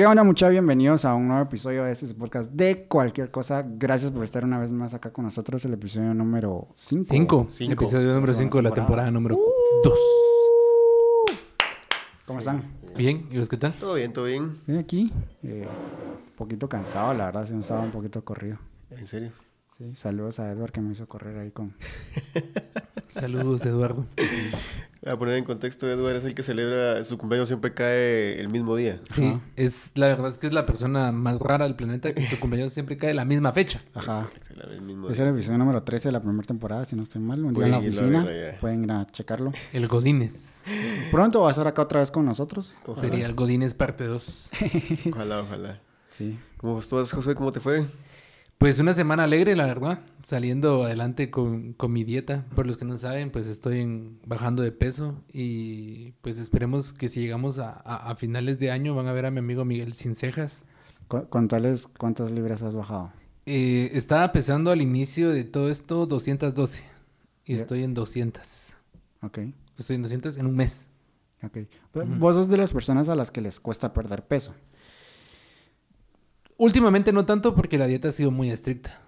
¿Qué onda, mucha? Bienvenidos a un nuevo episodio de este podcast de cualquier cosa. Gracias por estar una vez más acá con nosotros, el episodio número 5. Cinco. Cinco. Episodio número Segunda 5 de la temporada. número 2. ¿Cómo están? Bien, ¿y vos qué tal? Todo bien, todo bien. Bien aquí. eh, un poquito cansado, la verdad, se un sábado un poquito corrido. En serio. Sí, saludos a Edward que me hizo correr ahí con... Saludos, Eduardo. A poner en contexto, Edward es el que celebra su cumpleaños, siempre cae el mismo día. Sí, Ajá. es la verdad es que es la persona más rara del planeta que su cumpleaños siempre cae la misma fecha. Ajá. El, el mismo Es el episodio número 13 de la primera temporada, si no estoy mal. Un día Sí, en la oficina. verdad. Pueden ir a checarlo. El Godínez. Pronto va a estar acá otra vez con nosotros. Ojalá. Sería el Godínez parte 2. Ojalá, ojalá. Sí. ¿Cómo estás, José? ¿Cómo te fue? Pues una semana alegre, la verdad. Saliendo adelante con, con mi dieta. Por los que no saben, pues estoy en- bajando de peso. Y pues esperemos que si llegamos a, a- a finales de año van a ver a mi amigo Miguel Sin Cejas. Cu- ¿Cuántas, ¿Cuántas libras has bajado? Eh, estaba pesando al inicio de todo esto 212. Y Ya. estoy en 200. Ok. Estoy en 200 en un mes. Ok. Vos sos de las personas a las que les cuesta perder peso. Últimamente no tanto porque la dieta ha sido muy estricta.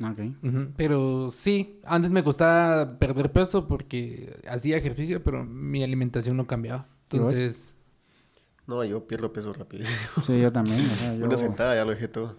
Ok. Ujú, Pero sí, antes me costaba perder peso porque hacía ejercicio, pero mi alimentación no cambiaba. Entonces, No, yo pierdo peso rápido. Sí, yo también. o sea, yo- Una sentada ya lo dejé todo.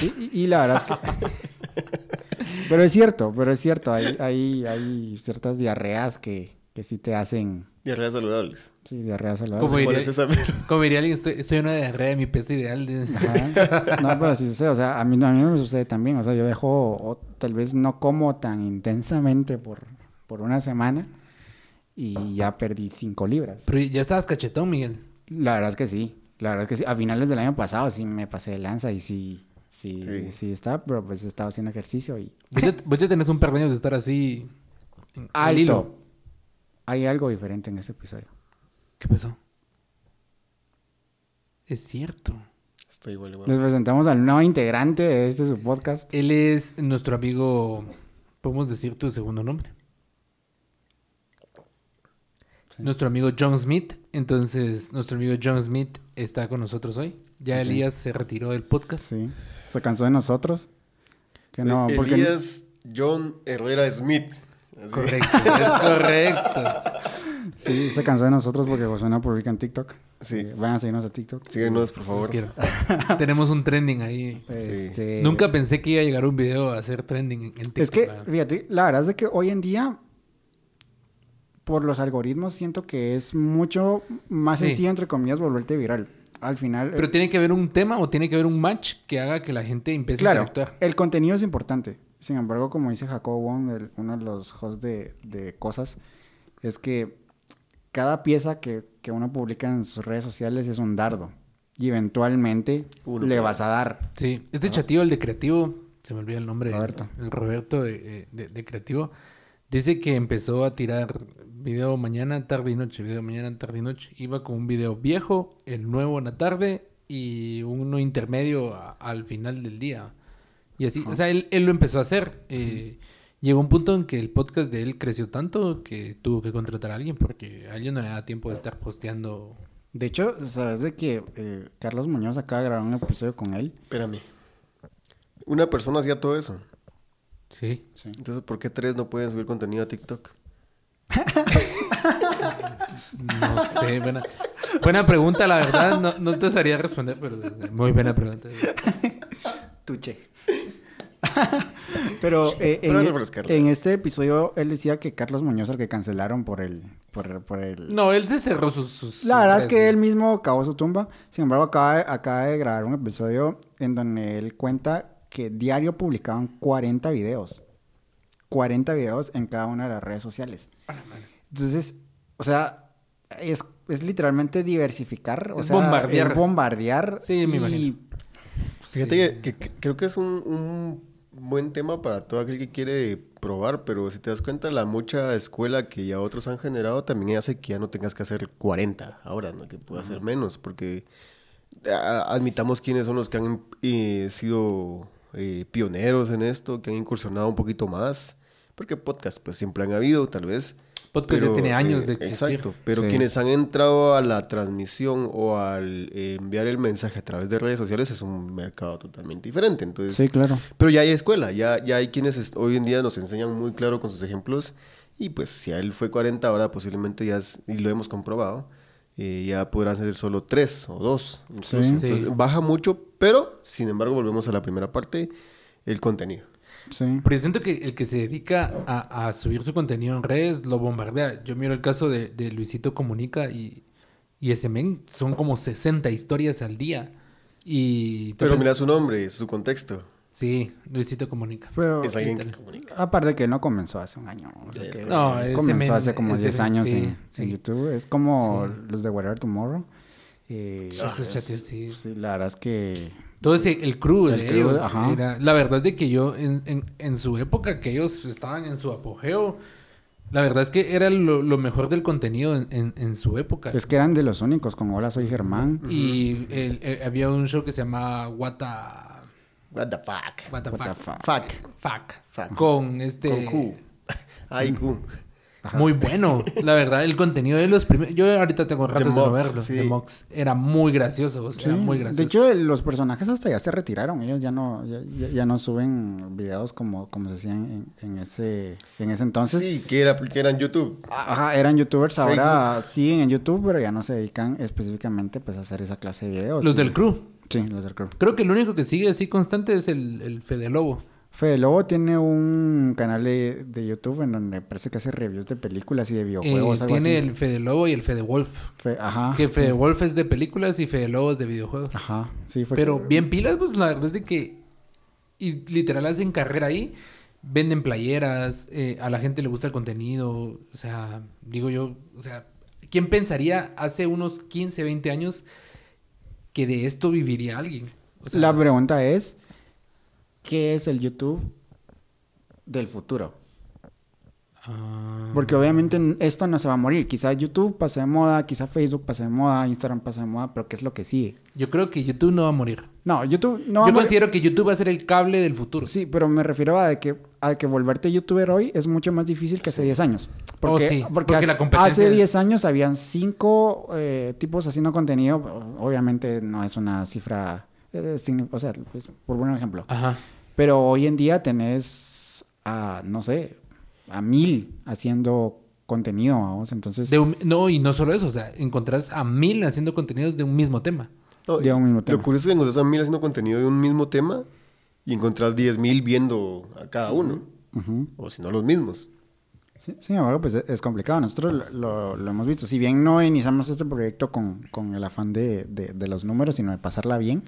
Y, y- y la verdad es que... pero es cierto, pero es cierto. Hay, hay, hay ciertas diarreas que, que sí te hacen... Diarreas saludables. Sí, diarreas saludables. Como ¿Cuál diría- como diría alguien, estoy, estoy en una diarrea de mi peso ideal. de- Ajá. No, pero sí sucede. O sea, a mí, a mí me sucede también. O sea, yo dejo... O tal vez no como tan intensamente por, por una semana y ya perdí cinco libras. Pero ya estabas cachetón, Miguel. La verdad es que sí. La verdad es que sí. A finales del año pasado sí me pasé de lanza y sí... Sí, sí, Sí. está, pero pues estaba haciendo ejercicio y... Vos ya, vos ya tenés un par de años de estar así. en- al hilo. Hay algo diferente en este episodio. ¿Qué pasó? Es cierto. Estoy igual, igual. Les presentamos al nuevo integrante de este su podcast. Él es nuestro amigo. ¿Podemos decir tu segundo nombre? Sí. Nuestro amigo John Smith. Entonces, nuestro amigo John Smith está con nosotros hoy. Ya. Elías se retiró del podcast. Sí. Se cansó de nosotros. Que no, Soy porque Elías John Herrera Smith. Así. Correcto, es correcto. sí, se cansó de nosotros porque José no publica en TikTok. Sí. Eh, Vayan a seguirnos a TikTok. Síguenos, por favor. Tenemos un trending ahí. Este, Nunca pensé que iba a llegar un video a hacer trending en, TikTok. Es que, la verdad. fíjate, la verdad es de que hoy en día, por los algoritmos, siento que es mucho más Sí. sencillo, entre comillas, volverte viral. Al final, Pero eh, tiene que haber un tema o tiene que haber un match que haga que la gente empiece claro, a interactuar. el contenido es importante. Sin embargo, como dice Jacobo Wong, el- uno de los hosts de, de cosas, es que cada pieza que, que uno publica en sus redes sociales es un dardo. Y eventualmente Uno le vas a dar. Sí, este chatillo, el de creativo, se me olvida el nombre. Roberto. El Roberto de, de- de creativo. Dice que empezó a tirar video mañana, tarde y noche, video mañana, tarde y noche. Iba con un video viejo, el nuevo en la tarde y uno intermedio a- al final del día. Y así, o sea, él, él lo empezó a hacer. Eh, Llegó un punto en que el podcast de él creció tanto que tuvo que contratar a alguien porque a alguien no le da tiempo de estar posteando. De hecho, sabes de que eh, Carlos Muñoz acaba de grabar un episodio con él. Espérame. Una persona hacía todo eso. Sí. Entonces, ¿por qué tres no pueden subir contenido a TikTok? No sé, buena, buena pregunta, la verdad. No, no te sabría responder, pero muy buena pregunta. Tuche. Pero eh, en, en este episodio él decía que Carlos Muñoz al que cancelaron por el por, por el No, él se cerró sus. sus- La verdad es que él mismo cavó su tumba. Sin embargo, acaba de, acaba de grabar un episodio en donde él cuenta que diario publicaban 40 videos. 40 videos en cada una de las redes sociales. Entonces, o sea, es, es literalmente diversificar. O Es sea, bombardear. Es bombardear. Sí, me y- imagino. Fíjate Sí. que, que- que creo que es un, un buen tema para todo aquel que quiere probar, pero si te das cuenta, la mucha escuela que ya otros han generado también hace que ya no tengas que hacer 40 ahora, ¿no? Que pueda hacer menos, porque a- admitamos quiénes son los que han eh, sido eh, pioneros en esto, que han incursionado un poquito más, porque podcast pues siempre han habido, tal vez, Podcast ya tiene años eh, de existir. Exacto, pero Sí. quienes han entrado a la transmisión o al eh, enviar el mensaje a través de redes sociales es un mercado totalmente diferente. Entonces, Sí, claro. pero ya hay escuela, ya, ya hay quienes hoy en día nos enseñan muy claro con sus ejemplos. Y pues si a él fue 40, ahora posiblemente ya, es- y lo hemos comprobado, eh, ya podrán ser solo 3 o 2. Incluso. Sí. Entonces, Sí. baja mucho, pero sin embargo volvemos a la primera parte, el contenido. Sí. Pero yo siento que el que se dedica a, a subir su contenido en redes lo bombardea. Yo miro el caso de, de Luisito Comunica y, y ese men son como 60 historias al día. Y Pero mira su nombre, su contexto. Sí, Luisito Comunica. Pero Es alguien que comunica. aparte que no comenzó hace un año. o sea Es que No, ese comenzó men- hace como ese 10 men, años sí, en, sí. en YouTube. Es como Sí. los de Whatever Tomorrow. Eh, Esos es- chates, sí. sí, la verdad es que... Todo ese, el crew El de crew, ellos. era- la verdad es de que yo, en, en, en su época, que ellos estaban en su apogeo, la verdad es que era lo, lo mejor del contenido en, en, en su época. Es que eran de los únicos, como Hola, soy Germán. Y el- el- había un show que se llama What the, What the fuck. What the What the fuck. fuck. Fuck. Fuck. Fuck. Con este... Con Q. Ay, Q. Muy bueno. La verdad, el contenido de los primeros... Yo ahorita tengo The ratos de no Mox, verlo. sí. The Mox. Era muy gracioso. o sea, Sí, Era muy gracioso. De hecho, los personajes hasta ya se retiraron. Ellos ya no, ya, ya- ya no suben videos como, como se hacían en, en ese, en ese entonces. Sí, que era, que era en YouTube. Ajá, eran youtubers, ahora siguen en YouTube, pero ya no se dedican específicamente pues, a hacer esa clase de videos. los Y- del crew. Sí, los del crew. Creo que el único que sigue así constante es el, el Fede Lobo. Fede Lobo tiene un canal de, de YouTube en donde parece que hace reviews de películas y de Eh, videojuegos, algo tiene así. el Fede Lobo y el Fede Wolf. Fe- ajá. Que Fede Wolf es de películas y Fede Lobo es de videojuegos. Ajá, sí, fue Pero que- bien pilas, pues la verdad es de que... Y literal hacen carrera ahí. Venden playeras. eh, a la gente le gusta el contenido. O sea, digo yo... O sea, ¿quién pensaría hace unos 15, 20 años que de esto viviría alguien? O sea, La pregunta es, ¿qué es el YouTube del futuro? ah, Porque obviamente esto no se va a morir. Quizá YouTube pase de moda, quizá Facebook pase de moda, Instagram pase de moda, pero ¿qué es lo que sigue? yo creo que YouTube no va a morir. No, YouTube no va a yo morir. considero que YouTube va a ser el cable del futuro. Sí, pero me refiero a de que, a que volverte youtuber hoy es mucho más difícil que hace 10 años. Porque, Oh, sí, porque porque hace, la competencia hace 10 es- años habían 5 tipos haciendo contenido. Obviamente no es una cifra, eh, o sea, pues, por buen ejemplo. Ajá. Pero hoy en día tenés a, no sé, a mil haciendo contenido, vamos. Entonces, De un- no, y no solo eso, o sea, encontrás a mil haciendo contenidos de un mismo tema. No, De un mismo tema. Lo curioso es que encontrás a mil haciendo contenido de un mismo tema y encontrás diez mil viendo a cada uno. O si no, los mismos. Sí, sin embargo, pues es es complicado. Nosotros lo, lo- lo hemos visto. Si bien no iniciamos este proyecto con, con el afán de, de- de los números, sino de pasarla bien,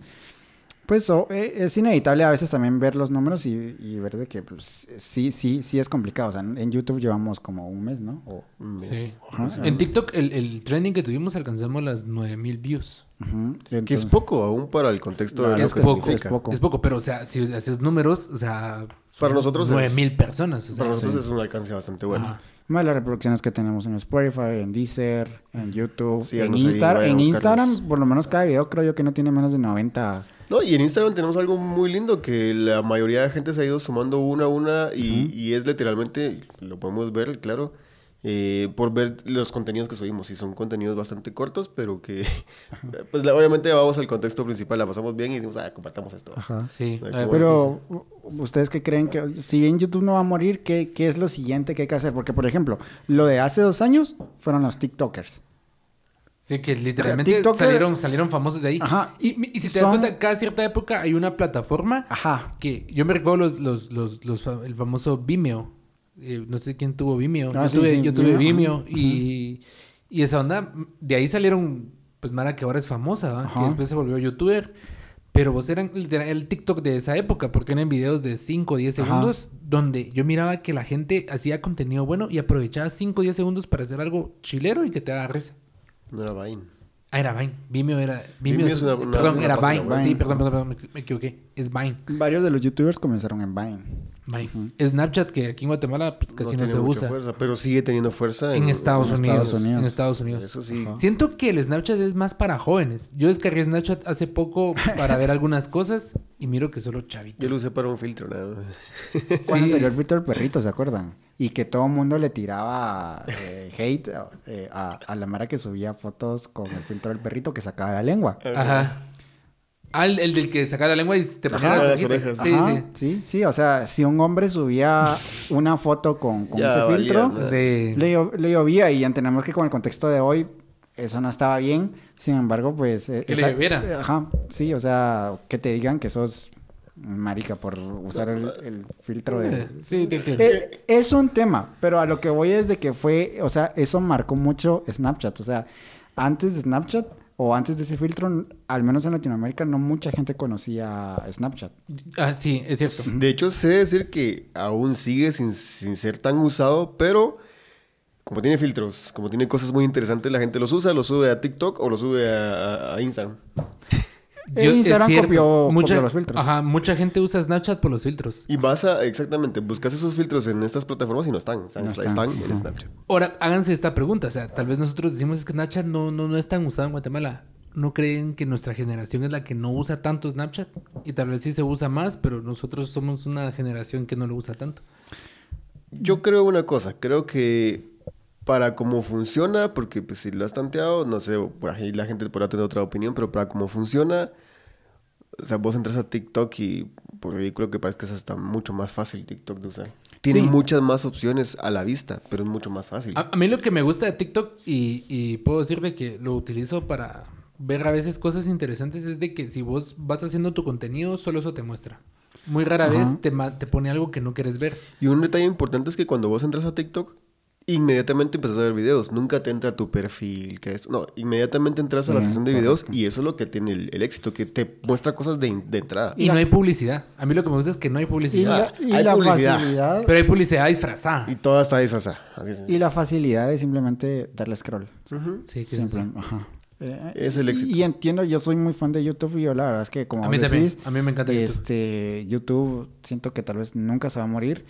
pues eh, es inevitable a veces también ver los números y, y ver de que pues, sí, sí, sí es complicado. O sea, en YouTube llevamos como un mes, ¿no? O- Un mes. Sí. ajá, En TikTok, el, el trending que tuvimos alcanzamos las 9000 views. ujú. Que es poco aún para el contexto de lo es que poco, significa. es poco. Es poco, pero o sea, si haces números, o sea, Para nosotros es- 9000 personas. o sea, Para nosotros sí. es un alcance bastante bueno. Ajá. Más las reproducciones que tenemos en Spotify, en Deezer, en YouTube, Sí, en, Insta- en. Instagram, por lo menos cada video creo yo que no tiene menos de 90. No, y en Instagram tenemos algo muy lindo que la mayoría de gente se ha ido sumando una a una y, y es literalmente, lo podemos ver, claro, eh, por ver los contenidos que subimos. Y son contenidos bastante cortos, pero que, pues la- obviamente vamos al contexto principal, la pasamos bien y decimos, ah, compartamos esto. Ajá. Sí. Eh, ¿cómo Pero, ¿ustedes qué creen que, si bien YouTube no va a morir, ¿qué, qué es lo siguiente que hay que hacer? Porque, por ejemplo, lo de hace dos años fueron los TikTokers. Sí, que literalmente salieron, salieron famosos de ahí. Ajá. Y, y si te Son- das cuenta, cada cierta época hay una plataforma Ajá. que yo me recuerdo los, los, los, los el famoso Vimeo. Eh, no sé quién tuvo Vimeo. Ah, yo, sí, tuve, sí, yo tuve Vimeo, y, y esa onda, de ahí salieron, pues Mara que ahora es famosa, que después se volvió youtuber. Pero vos eran literal el TikTok de esa época, porque eran videos de 5 o 10 Ajá. segundos, donde yo miraba que la gente hacía contenido bueno y aprovechaba 5 o 10 segundos para hacer algo chilero y que te haga risa. No era Vine. Ah, era Vine. Vimeo era. Vimeo, Vimeo es- una- una- perdón, una era Vine. Sí, perdón, perdón, perdón, me, me equivoqué. Es Vine. Varios de los YouTubers comenzaron en Vine. Vine. Snapchat, que aquí en Guatemala pues, casi no, se mucha usa. fuerza, pero sigue teniendo fuerza En Estados, en Unidos, Estados Unidos. En Estados Unidos. Eso sí. Ajá. Siento que el Snapchat es más para jóvenes. Yo descargué Snapchat hace poco para ver algunas cosas y miro que solo chavitos. Yo lo usé para un filtro, nada más. Cuando Sí. salió el filtro del perrito, ¿se acuerdan? Y que todo el mundo le tiraba eh, hate eh, a, a la mara que subía fotos con el filtro del perrito que sacaba la lengua. Ajá. Ah, el, el del que saca la lengua y te ponía las orejas. Sí, Ajá, sí. sí, sí, o sea, si un hombre subía una foto con, con Ya ese valía, filtro, le, le llovía y entendemos que con el contexto de hoy eso no estaba bien. Sin embargo, pues... eh, Que le lloviera. Ajá, sí, o sea, que te digan que sos marica por usar el, el filtro de... Eh, Sí, te entiendo. Eh, es un tema, pero a lo que voy es de que fue, o sea, eso marcó mucho Snapchat. O sea, antes de Snapchat o antes de ese filtro, al menos en Latinoamérica, no mucha gente conocía Snapchat. Ah, sí, es cierto. De hecho, sé decir que aún sigue sin, sin ser tan usado, pero como tiene filtros, como tiene cosas muy interesantes, la gente los usa, los sube a TikTok o los sube a Instagram. Eh, Instagram es cierto, copió- mucha, copió los filtros. Ajá, mucha gente usa Snapchat por los filtros. Y vas a, exactamente, buscas esos filtros en estas plataformas y no están. Están, No están, están. en. Snapchat. Ahora, háganse esta pregunta. O sea, tal vez nosotros decimos es que Snapchat no, no, no es tan usado en Guatemala. ¿No creen que nuestra generación es la que no usa tanto Snapchat? Y tal vez sí se usa más, pero nosotros somos una generación que no lo usa tanto. Yo creo una cosa, creo que para cómo funciona, porque pues si lo has tanteado, no sé, por ahí la gente podrá tener otra opinión, pero para cómo funciona, o sea, vos entras a TikTok y por ridículo que parezca es hasta mucho más fácil TikTok de usar. Tiene Sí. muchas más opciones a la vista, pero es mucho más fácil. A, a mí lo que me gusta de TikTok, y, y puedo decirle que lo utilizo para ver a veces cosas interesantes, es de que si vos vas haciendo tu contenido, solo eso te muestra. Muy rara Ajá. vez te, te pone algo que no quieres ver. Y un detalle importante es que cuando vos entras a TikTok, inmediatamente empezás a ver videos. Nunca te entra tu perfil, que es... No, inmediatamente entras a la sesión de videos correcto. y eso es lo que tiene el, el éxito, que te muestra cosas de, de entrada. Y no hay publicidad. A mí lo que me gusta es que no hay Y publicidad. la, y hay la publicidad. facilidad. Pero hay publicidad disfrazada. Y toda está disfrazada. Así es. Y la facilidad de simplemente darle scroll. Sí, que Simple, sí. ajá. Eh, Es el éxito. Y, entiendo, yo soy muy fan de YouTube y yo la verdad es que como A mí también, a mí me encanta YouTube. este, YouTube siento que tal vez nunca se va a morir,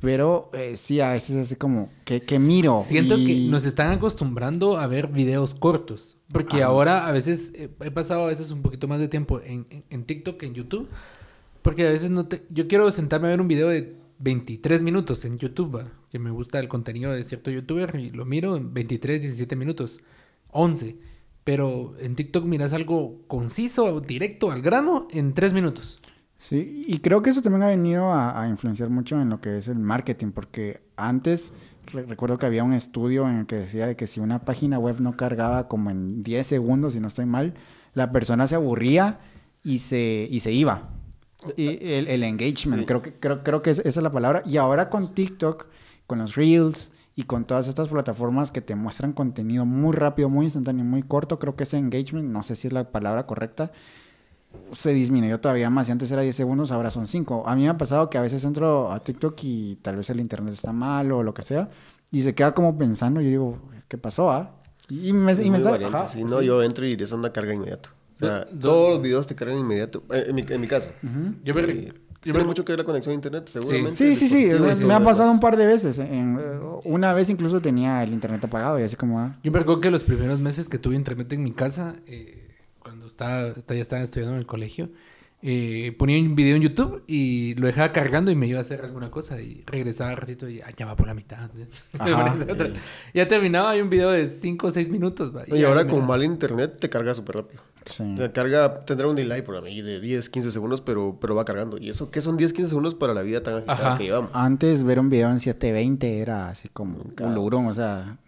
pero eh, sí a veces es así como que, que miro. Siento y- que nos están acostumbrando a ver videos cortos. Porque ahora a veces eh, he pasado a veces un poquito más de tiempo en, en- en TikTok que en YouTube. Porque a veces no te... Yo quiero sentarme a ver un video de 23 minutos en YouTube, ¿va? que me gusta el contenido de cierto youtuber y lo miro en 23, 17 minutos, 11. Pero en TikTok miras algo conciso, directo, al grano, en 3 minutos. Sí, y creo que eso también ha venido a, a influenciar mucho en lo que es el marketing, porque antes re- recuerdo que había un estudio en el que decía de que si una página web no cargaba como en 10 segundos, si no estoy mal, la persona se aburría y se, y se iba. Y el, el engagement, Sí. creo que, creo, creo que es- esa es la palabra. Y ahora con TikTok, con los Reels y con todas estas plataformas que te muestran contenido muy rápido, muy instantáneo, muy corto, creo que ese engagement, no sé si es la palabra correcta, se disminuyó todavía más. Si antes era 10 segundos, ahora son 5. A mí me ha pasado que a veces entro a TikTok y tal vez el internet está mal o lo que sea. Y se queda como pensando. Y yo digo, ¿qué pasó? ah? Y me, y me sale- ajá, sí, no, sí. yo entro y es una carga inmediato. O sea, Do- do- todos los videos te cargan inmediato. Eh, en, mi, en mi caso. Yo me... Y yo tiene me- mucho que ver la conexión a internet, seguramente. Sí, sí, sí. es- dispositivo, me ha pasado lo un par de veces. En- eh, una vez incluso tenía el internet apagado y así como... ah, Yo me recuerdo que los primeros meses que tuve internet en mi casa, eh, estaba, ya estaba estudiando en el colegio, eh, ponía un video en YouTube y lo dejaba cargando y me iba a hacer alguna cosa y regresaba un ratito y ah, ya va por la mitad. Ajá. Ya terminaba hay un video de 5 o 6 minutos. va, Y ahora con mal internet te carga súper rápido. sí. Sea, carga, tendrá un delay por ahí de 10, 15 segundos, pero, pero va cargando. ¿Y eso qué son 10, 15 segundos para la vida tan agitada Ajá. que llevamos? Antes ver un video en 720 era así como un lurón. O sea.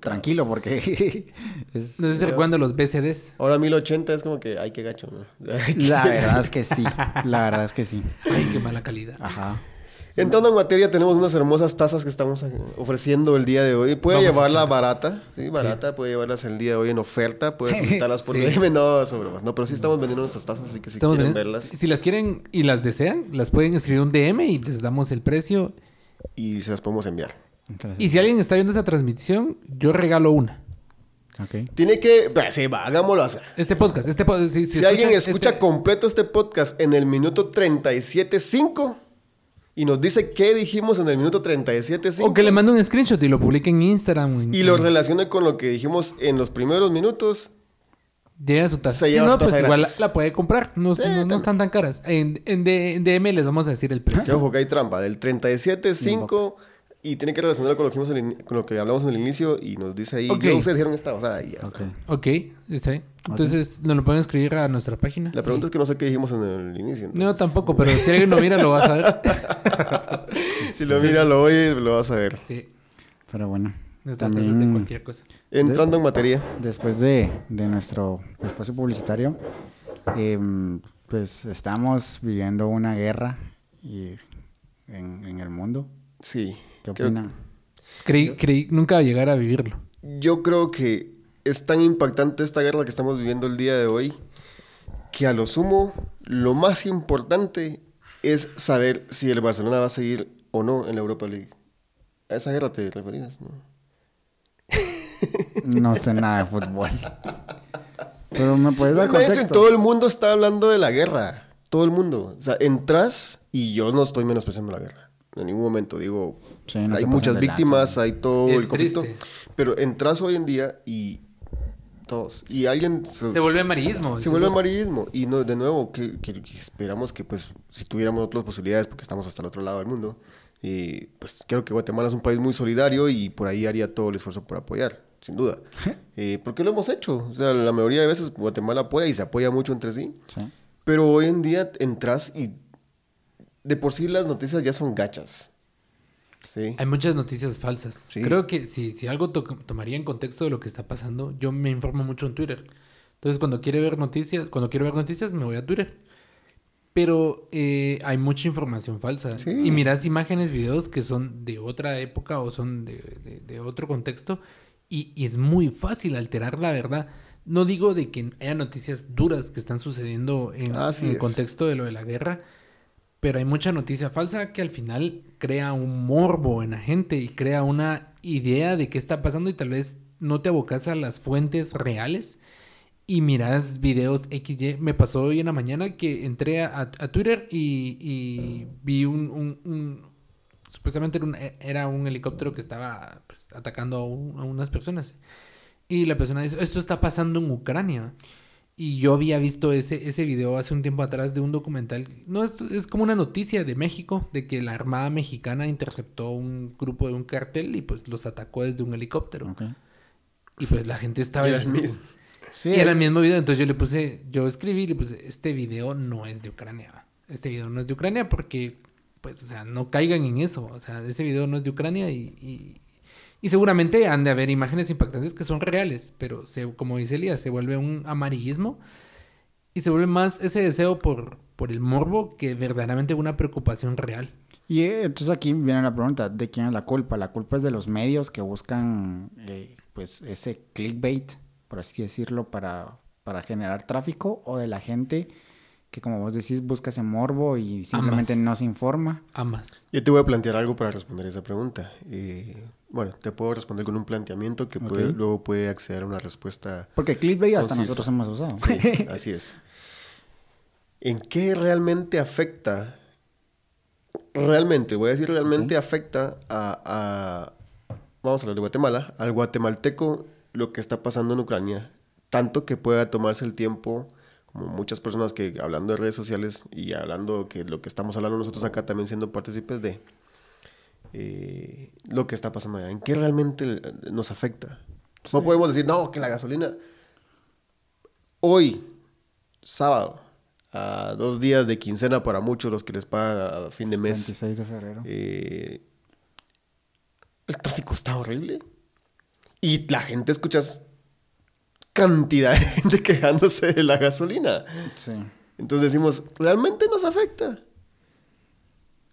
Tranquilo porque... es- No sé si recuerdan los BCDs. Ahora 1080 es como que, ay, qué gacho. ¿no? la verdad es que sí. La verdad es que sí. Ay, qué mala calidad. Ajá. En materia, tenemos unas hermosas tazas que estamos ofreciendo el día de hoy. Puede Vamos llevarla barata, sí, barata. Puede llevarlas el día de hoy en oferta. Puede solicitarlas por DM. No, son bromas. No, pero sí estamos vendiendo nuestras tazas, así que si Estamos quieren vendiendo- verlas. Si, si las quieren y las desean, las pueden escribir un DM y les damos el precio. Y se las podemos enviar. Entonces, Y si alguien está viendo esa transmisión, yo regalo una. ok. Tiene que... bah, Sí, va, hagámoslo así. Este podcast, este podcast. Si, Si, alguien escuchan escucha este- completo este podcast en el minuto 37.5 y nos dice qué dijimos en el minuto 37.5 O que le mande un screenshot y lo publique en Instagram. y lo relacione con lo que dijimos en los primeros minutos, Llega su taza. Se Si no, su taza pues igual la, la puede comprar. No, Sí, no- no están tan caras. En, en, D- en DM les vamos a decir el precio. ojo que hay trampa, del 37.5 Y tiene que relacionarlo con lo que, vimos en el- con lo que hablamos en el inicio y nos dice ahí, Ok. yo, ustedes dijeron esta, o sea, y ya Ok. está. Ok, está bien. Entonces, nos lo pueden escribir a nuestra página. La pregunta Y- es que no sé qué dijimos en el inicio. No, entonces, tampoco, pero si alguien lo mira, lo va a saber. Si lo mira, lo oye, lo vas a ver. Sí, Pero bueno. no estás de También, cualquier cosa. Entrando en materia. después de, de nuestro espacio publicitario, em, pues estamos viviendo una guerra y en, en el mundo. Sí. ¿Qué opinan? Creí, creí nunca llegar a vivirlo. Yo creo que es tan impactante esta guerra que estamos viviendo el día de hoy que a lo sumo lo más importante es saber si el Barcelona va a seguir o no en la Europa League. A esa guerra te referías, ¿no? No sé nada de fútbol. Pero me puedes dar contexto. todo el mundo está hablando de la guerra. Todo el mundo. O sea, entras y yo no estoy menospreciando la guerra. En ningún momento digo, Sí, no hay se muchas víctimas, lanza. hay todo Es el conflicto. triste. Pero entras hoy en día y todos. Y alguien Se vuelve amarillismo. se vuelve amarillismo. Y no, de nuevo, que, que- que esperamos que pues si tuviéramos otras posibilidades, porque estamos hasta el otro lado del mundo, y pues creo que Guatemala es un país muy solidario y por ahí haría todo el esfuerzo por apoyar, sin duda. Eh, porque lo hemos hecho. O sea, la mayoría de veces Guatemala apoya y se apoya mucho entre sí. Sí. Pero hoy en día entras y de por sí las noticias ya son gachas. ¿Sí? Hay muchas noticias falsas. Sí. Creo que si, si algo to- tomaría en contexto de lo que está pasando, yo me informo mucho en Twitter. Entonces, cuando quiere ver noticias, cuando quiero ver noticias, me voy a Twitter. Pero eh, hay mucha información falsa. Sí. Y miras imágenes, videos que son de otra época o son de, de- de otro contexto. Y, y es muy fácil alterar la verdad. No digo de que haya noticias duras que están sucediendo en, el contexto de lo de la guerra. Pero hay mucha noticia falsa que al final crea un morbo en la gente y crea una idea de qué está pasando y tal vez no te abocas a las fuentes reales y miras videos XY. Me pasó hoy en la mañana que entré a, Twitter y, vi un, Supuestamente era un, helicóptero que estaba pues, atacando a, a unas personas. Y la persona dice, esto está pasando en Ucrania. Y yo había visto ese, ese video hace un tiempo atrás de un documental. No, es, es como una noticia de México, de que la Armada Mexicana interceptó un grupo de un cartel y pues los atacó desde un helicóptero. Y pues la gente estaba... Era el mismo. Sí, Y era el mismo video, entonces yo le puse, yo escribí y le puse, este video no es de Ucrania. Este video no es de Ucrania porque, pues, o sea, no caigan en eso. O sea, ese video no es de Ucrania y, y, y seguramente han de haber imágenes impactantes que son reales, pero se, como dice Elías, se vuelve un amarillismo y se vuelve más ese deseo por, por el morbo que verdaderamente una preocupación real. Y eh, entonces aquí viene la pregunta, ¿de quién es la culpa? ¿La culpa es de los medios que buscan eh, pues ese clickbait, por así decirlo, para, para generar tráfico? ¿O de la gente que, como vos decís, busca ese morbo y simplemente Ambas. no se informa? Ambas. Yo te voy a plantear algo para responder esa pregunta. Eh, bueno, te puedo responder con un planteamiento que puede- luego puede acceder a una respuesta. Porque clickbait hasta nosotros hemos usado. Sí, así es. ¿En qué realmente afecta? Realmente, voy a decir realmente afecta a, a- Vamos a hablar de Guatemala, al guatemalteco lo que está pasando en Ucrania. Tanto que pueda tomarse el tiempo, como muchas personas que hablando de redes sociales y hablando que lo que estamos hablando nosotros acá también siendo partícipes de eh, lo que está pasando allá. ¿En qué realmente nos afecta? No podemos decir, no, que la gasolina hoy, sábado, a dos días de quincena para muchos los que les pagan a fin de mes, 26 de febrero. eh, el tráfico está horrible. Y la gente escuchas cantidad de gente quejándose de la gasolina. Sí. Entonces decimos, ¿realmente nos afecta?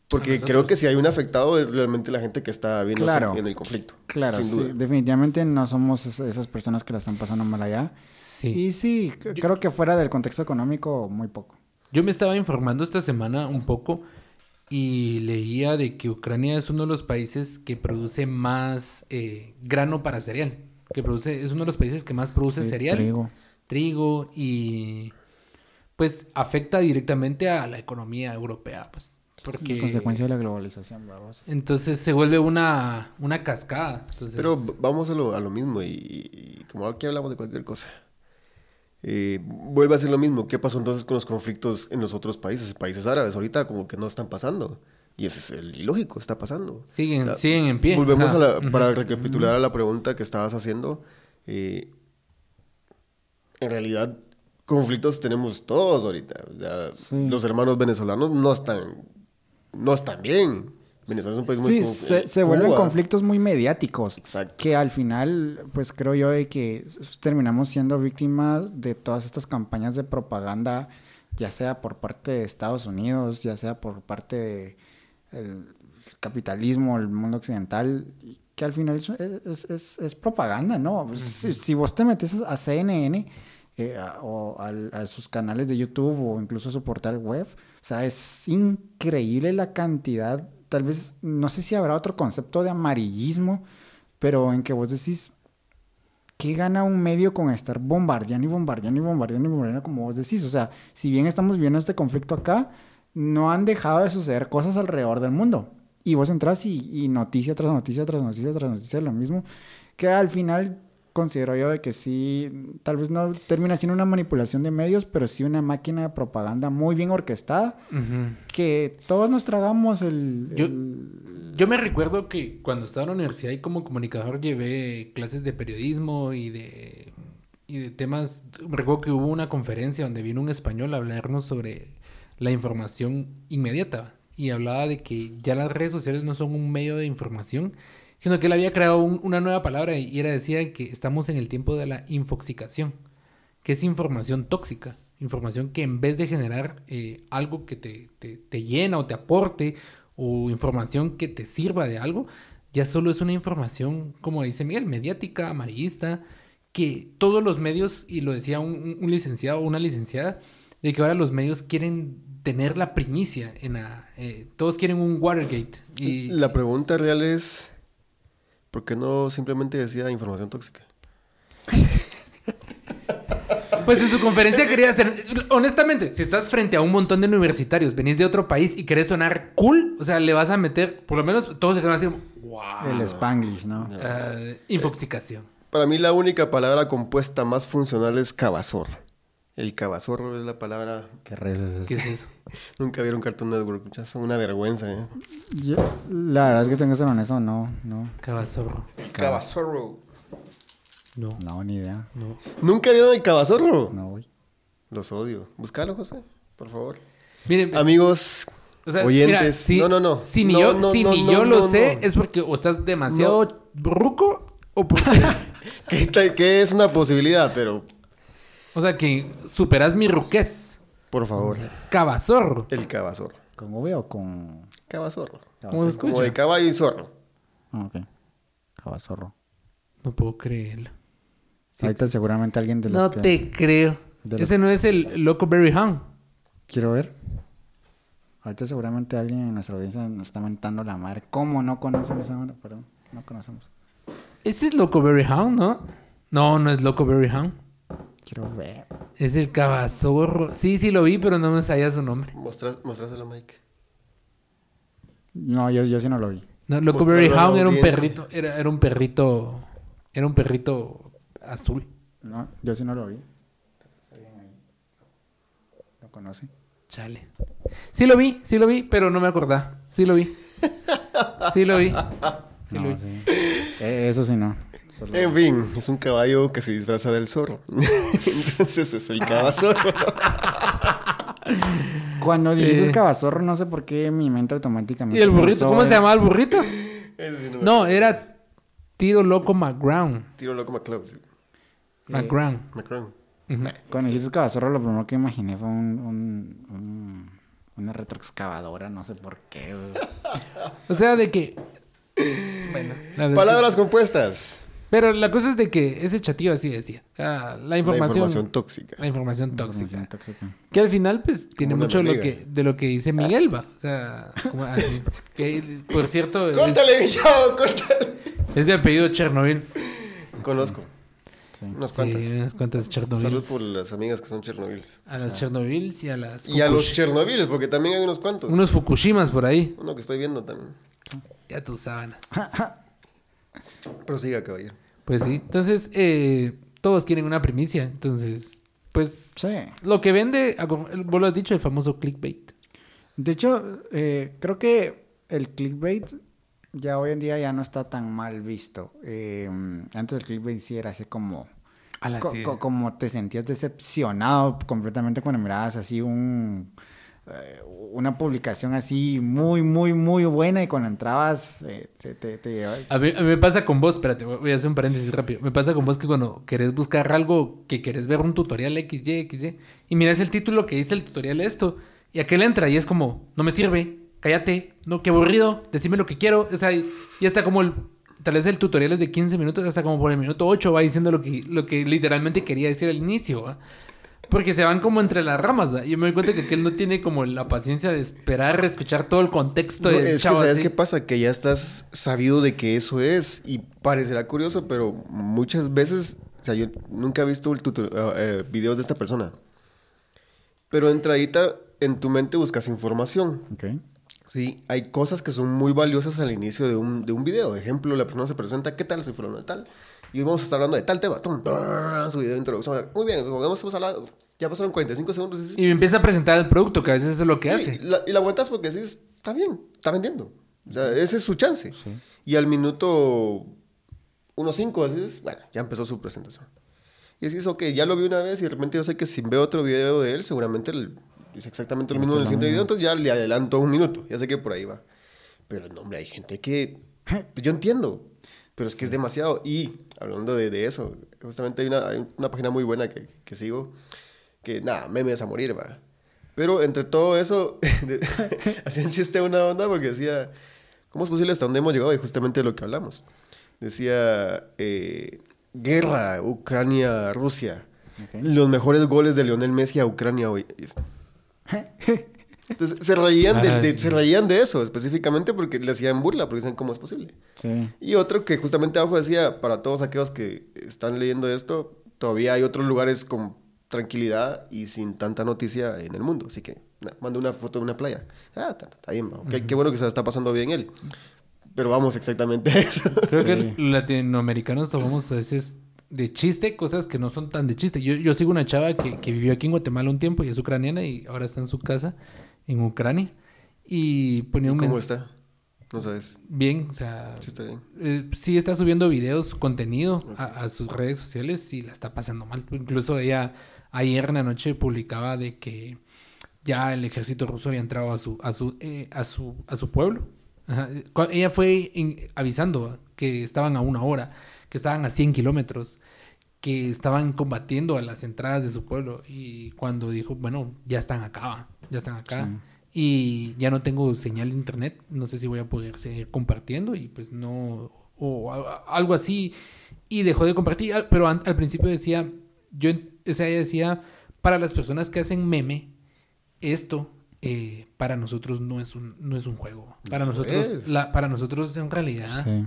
Porque nosotros. creo que si hay un afectado es realmente la gente que está viendo Claro. en el conflicto. Claro, sin sí, duda. definitivamente no somos es- esas personas que la están pasando mal allá. Sí. Y sí, creo que fuera del contexto económico, muy poco. Yo me estaba informando esta semana un poco y leía de que Ucrania es uno de los países que produce más eh, grano para cereal. Que produce, es uno de los países que más produce Sí, cereal, trigo. trigo y pues afecta directamente a la economía europea, pues. Porque En consecuencia de la globalización, vamos. entonces se vuelve una, una cascada. Entonces, Pero vamos a lo, a lo mismo y, y- como aquí hablamos de cualquier cosa. Eh, vuelve a ser lo mismo. ¿Qué pasó entonces con los conflictos en los otros países, países árabes? Ahorita como que no están pasando. Y eso es el ilógico, está pasando. Siguen, O sea, siguen en pie. Volvemos a la, para recapitular a la pregunta que estabas haciendo. eh, en realidad, conflictos tenemos todos ahorita. O sea, Los hermanos venezolanos no están, no están bien. Venezuela es un país muy Sí, como- se, se vuelven conflictos muy mediáticos. Exacto. Que al final, pues creo yo de que terminamos siendo víctimas de todas estas campañas de propaganda, ya sea por parte de Estados Unidos, ya sea por parte del capitalismo, el mundo occidental, que al final es, es- es- es propaganda, ¿no? Pues, si, si vos te metes a CNN eh, a- o a sus canales de YouTube o incluso a su portal web, o sea, es increíble la cantidad, tal vez, no sé si habrá otro concepto de amarillismo, pero en que vos decís, ¿qué gana un medio con estar bombardeando y bombardeando y bombardeando y bombardeando como vos decís? O sea, si bien estamos viendo este conflicto acá, no han dejado de suceder cosas alrededor del mundo. Y vos entras y, y noticia tras noticia tras noticia tras noticia lo mismo, que al final considero yo de que sí, tal vez no termina siendo una manipulación de medios, pero sí una máquina de propaganda muy bien orquestada, que todos nos tragamos el... Yo- el- Yo me recuerdo que cuando estaba en la universidad y como comunicador llevé clases de periodismo y de, y de temas. Recuerdo que hubo una conferencia donde vino un español a hablarnos sobre la información inmediata y hablaba de que ya las redes sociales no son un medio de información, sino que él había creado un- una nueva palabra y era decía que estamos en el tiempo de la infoxicación, que es información tóxica, información que en vez de generar eh, algo que te, te- te llena o te aporte o información que te sirva de algo, ya solo es una información, como dice Miguel, mediática, amarillista, que todos los medios, y lo decía un licenciado o una licenciada, de que ahora los medios quieren tener la primicia en la, eh, todos quieren un Watergate y La pregunta real es, ¿por qué no simplemente decía información tóxica? Pues en su conferencia quería hacer. Honestamente, si estás frente a un montón de universitarios, venís de otro país y querés sonar cool, o sea, le vas a meter, por lo menos todos se quedan así, wow. el Spanglish, ¿no? Ah, infoxicación. Para mí la única palabra compuesta más funcional es cabazorro. El cabazorro es la palabra... ¿Qué es ¿Qué es eso? Nunca vieron Cartoon Network, ya son una vergüenza, ¿eh? Yo, la verdad es que tengo que ser honesto, no, no, Cabazorro. Cabazorro. No, no, ni idea. no. ¿Nunca vieron el cabazorro? No, güey. Los odio. Búscalo, José, por favor. Miren, pues, Amigos, o sea, oyentes... mira, si, no, no, no. Si ni No, yo, no, si no, ni no, yo lo no, sé, no. es porque o estás demasiado ruco o porque. ¿Qué, ta- qué es una posibilidad? Pero, o sea, que superas mi ruquez. por favor, Cabazorro. el cabazorro. ¿Con V o con...? Cabazorro. ¿Cómo se Como escucha? de caballo y zorro. Ah, ok. Cabazorro. No puedo creerlo. Sí, Ahorita seguramente alguien de los No que... te creo. de los- Ese no es el Loco Berry Hound. Quiero ver. Ahorita seguramente alguien en nuestra audiencia nos está mentando la madre. ¿Cómo no conocen esa banda? Perdón, no conocemos. Ese es Loco Berry Hound, ¿no? No, no es Loco Berry Hound. Quiero ver. Es el Cabazorro. Sí, sí lo vi, pero no me sabía su nombre. Mostras- Mostráselo, Mike. No, yo, yo sí no lo vi. No, Loco Mostrarlo Berry a la Hound era un perrito. Era, era un perrito. Era un perrito azul. No, yo sí no lo vi. ¿Lo conoce? Chale. Sí lo vi, sí lo vi, pero no me acordaba. Sí lo vi. Sí lo vi. Sí no, lo vi. sí. Eh, eso sí no. Solo- En fin, es un caballo que se disfraza del zorro. Entonces es el cabazorro. Cuando Sí. dices cabazorro, no sé por qué mi mente automáticamente... ¿Y el burrito? ¿Cómo se llamaba el burrito? Sí no era Tiro Loco McGround. Tiro loco McCloud. sí. McGround. Macron. Ujú. Cuando dices cabazorro, lo primero que imaginé fue un... un- un- una retroexcavadora, no sé por qué. pues. O sea, de que. Bueno, Palabras compuestas. Pero la cosa es de que ese chatillo así decía. O sea, la La información. información tóxica. La información tóxica. Que al final, pues, tiene mucho de lo, que, de lo que dice Miguel, va. O sea, como así. Que, por cierto, es, ¡Córtale, mi chavo! ¡Córtale! es de apellido Chernobyl. Conozco. Sí. Unas Sí, cuantas. unas cuantas Chernobyl. Salud por las amigas que son Chernobyls. A las Chernobyls y a las. Y a los Chernobyls, porque también hay unos cuantos. Unos Fukushimas por ahí. Uno que estoy viendo también. Ya tus sábanas. Prosiga, caballero. Pues sí. Entonces, eh, todos quieren una primicia. Entonces, pues, Sí. lo que vende, vos lo has dicho, el famoso clickbait. De hecho, eh, creo que el clickbait ya hoy en día ya no está tan mal visto. Eh, antes el clickbait sí era así como... A la co- sí. co- como te sentías decepcionado completamente cuando mirabas así un... eh, una publicación así muy, muy, muy buena y cuando entrabas eh, te, te, te A mí, me pasa con vos, espérate, voy a hacer un paréntesis rápido. Me pasa con vos que cuando querés buscar algo, que querés ver un tutorial XY, XY, y miras el título que dice el tutorial esto, y aquel entra y es como, no me sirve, cállate, no, qué aburrido, decime lo que quiero. O sea, y hasta como el, tal vez el tutorial es de 15 minutos, hasta como por el minuto 8 va diciendo lo que, lo que literalmente quería decir al inicio, ¿va? Porque se van como entre las ramas, ¿va? Yo me doy cuenta que aquel no tiene como la paciencia de esperar, escuchar todo el contexto No, del es que, chavo ¿sabes así. qué pasa? Que ya estás sabido de que eso es y parecerá curioso, pero muchas veces, o sea, yo nunca he visto el tutor- eh, eh, videos de esta persona. Pero entradita en tu mente buscas información. Ok. Sí, hay cosas que son muy valiosas al inicio de un, de un video. Ejemplo, la persona se presenta, ¿qué tal? Soy fulano de tal. Y hoy vamos a estar hablando de tal tema. Tum, brrr, su video de introducción. Muy bien, vamos a hablar. Ya pasaron 45 segundos. y dices, me empieza a presentar el producto, que a veces es lo que Sí, hace. la- y la aguantas porque decís, está bien, está vendiendo. O sea, ese es su chance. Y al minuto 1.5 decís, bueno, ya empezó su presentación. Y decís, ok, ya lo vi una vez y de repente yo sé que si veo otro video de él, seguramente dice exactamente lo mismo en el siguiente video, entonces ya le adelanto un minuto. Ya sé que por ahí va. Pero no, hombre, hay gente que... yo entiendo, pero es que es demasiado. Y hablando de, de eso, justamente hay una, hay una página muy buena que, que sigo, que nada, memes a morir, va. Pero entre todo eso, hacían chiste una onda porque decía, ¿cómo es posible hasta dónde hemos llegado? Y justamente de lo que hablamos. Decía, eh, guerra, Ucrania, Rusia. Los mejores goles de Lionel Messi a Ucrania hoy. Entonces se reían, de, Ah, de- se reían de eso, específicamente porque le hacían burla, porque decían, ¿cómo es posible? Sí. Y otro que justamente abajo decía, para todos aquellos que están leyendo esto, todavía hay otros lugares con tranquilidad y sin tanta noticia en el mundo. Así que na, mando una foto de una playa. Ah, está, está bien, va. Ok, qué bueno que se la está pasando bien él. Pero vamos exactamente a eso. Creo Sí. que los latinoamericanos tomamos a veces de chiste cosas que no son tan de chiste. Yo, yo sigo una chava que, que vivió aquí en Guatemala un tiempo y es ucraniana y ahora está en su casa en Ucrania. Y ponía un ¿Cómo está? No sabes. Bien, o sea, Sí está bien. eh, sí está subiendo videos, contenido a, a sus redes sociales y la está pasando mal. Incluso ella ayer en la noche publicaba de que ya el ejército ruso había entrado a su a su eh, a su a su pueblo. Ajá. Ella fue in- avisando que estaban a una hora, que estaban a 100 kilómetros, que estaban combatiendo a las entradas de su pueblo y cuando dijo, bueno, ya están acá, ya están acá. Y ya no tengo señal de internet, no sé si voy a poder seguir compartiendo y pues no, o a- a- algo así. Y dejó de compartir, pero an- al principio decía, yo, en- o sea, ella decía, para las personas que hacen meme, esto eh, para nosotros no es un, no es un juego. Para No nosotros, es. la, para nosotros en realidad Sí.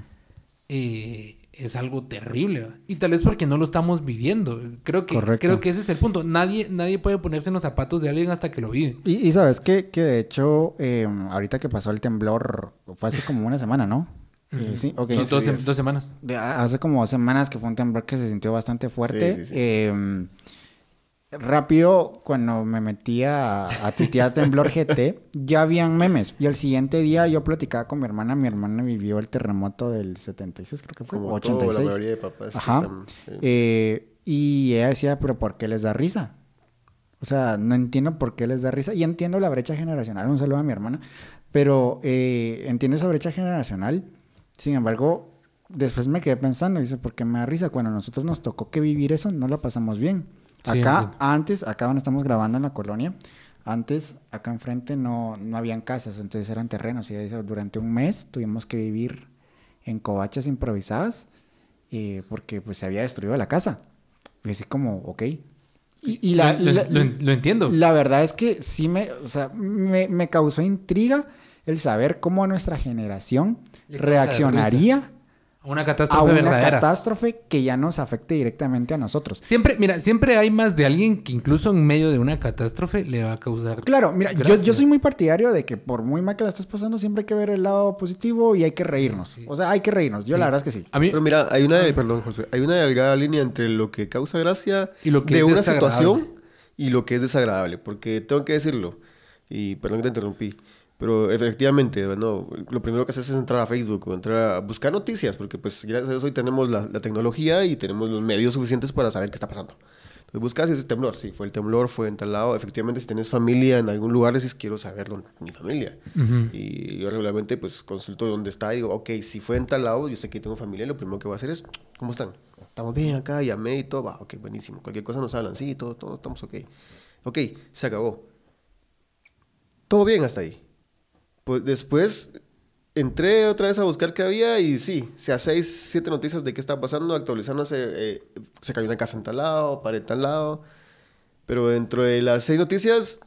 eh, es algo terrible. Y tal vez porque no lo estamos viviendo. Creo que, Correcto. creo que ese es el punto. Nadie, nadie puede ponerse en los zapatos de alguien hasta que lo vive. Y, y sabes que, que de hecho, eh, ahorita que pasó el temblor, fue hace como una semana, ¿no? Eh, sí, dos, semanas. De- hace como dos semanas que fue un temblor que se sintió bastante fuerte. Sí, sí, sí. Eh, rápido, cuando me metí a, a tuitear Temblor GT, ya habían memes. Y al siguiente día yo platicaba con mi hermana. Mi hermana vivió el terremoto del 76, creo que fue. Como o todo, 86. la mayoría de papás. que Ajá. están, eh, Eh, y ella decía, pero ¿por qué les da risa? O sea, no entiendo por qué les da risa. Y entiendo la brecha generacional. Un saludo a mi hermana. Pero eh, entiendo esa brecha generacional. Sin embargo, después me quedé pensando, dice, ¿por qué me da risa? Cuando a nosotros nos tocó que vivir eso, no la pasamos bien. Acá, antes, acá donde estamos grabando en la colonia, antes, acá enfrente no, no habían casas, entonces eran terrenos. Y durante un mes tuvimos que vivir en covachas improvisadas eh, porque pues se había destruido la casa. Y así como, ok. Y, y la, lo, la- lo- entiendo. la verdad es que sí me, o sea, me, me causó intriga el saber cómo nuestra generación reaccionaría Una a catástrofe una verdadera. catástrofe que ya nos afecte directamente a nosotros. Siempre, mira, siempre hay más de alguien que incluso en medio de una catástrofe le va a causar. Claro, mira, yo, yo soy muy partidario de que por muy mal que la estés pasando, siempre hay que ver el lado positivo y hay que reírnos. Sí. O sea, hay que reírnos. Yo Sí. la verdad es que sí. A mí, Pero mira, hay una, perdón, José, hay una delgada línea entre lo que causa gracia Y lo que de es una situación y lo que es desagradable, porque tengo que decirlo, y perdón que te interrumpí, Pero efectivamente, bueno, lo primero que haces es entrar a Facebook o entrar a buscar noticias, porque pues gracias a eso hoy tenemos la, la tecnología y tenemos los medios suficientes para saber qué está pasando. Entonces buscas y dices temblor, sí, fue el temblor, fue en tal lado. Efectivamente, si tienes familia en algún lugar, dices quiero saberlo, mi familia. Y yo regularmente pues consulto dónde está y digo, ok, si fue en tal lado, yo sé que tengo familia, lo primero que voy a hacer es, ¿cómo están? Estamos bien acá, llamé y todo, va, ok, buenísimo. Cualquier cosa nos hablan, sí, todo, todo, estamos ok. Ok, se acabó. Todo bien hasta ahí. Pues después entré otra vez a buscar qué había y sí, sea seis, siete noticias de qué está pasando, actualizándose, eh, se cayó una casa en tal lado, pared en tal lado. Pero dentro de las seis noticias,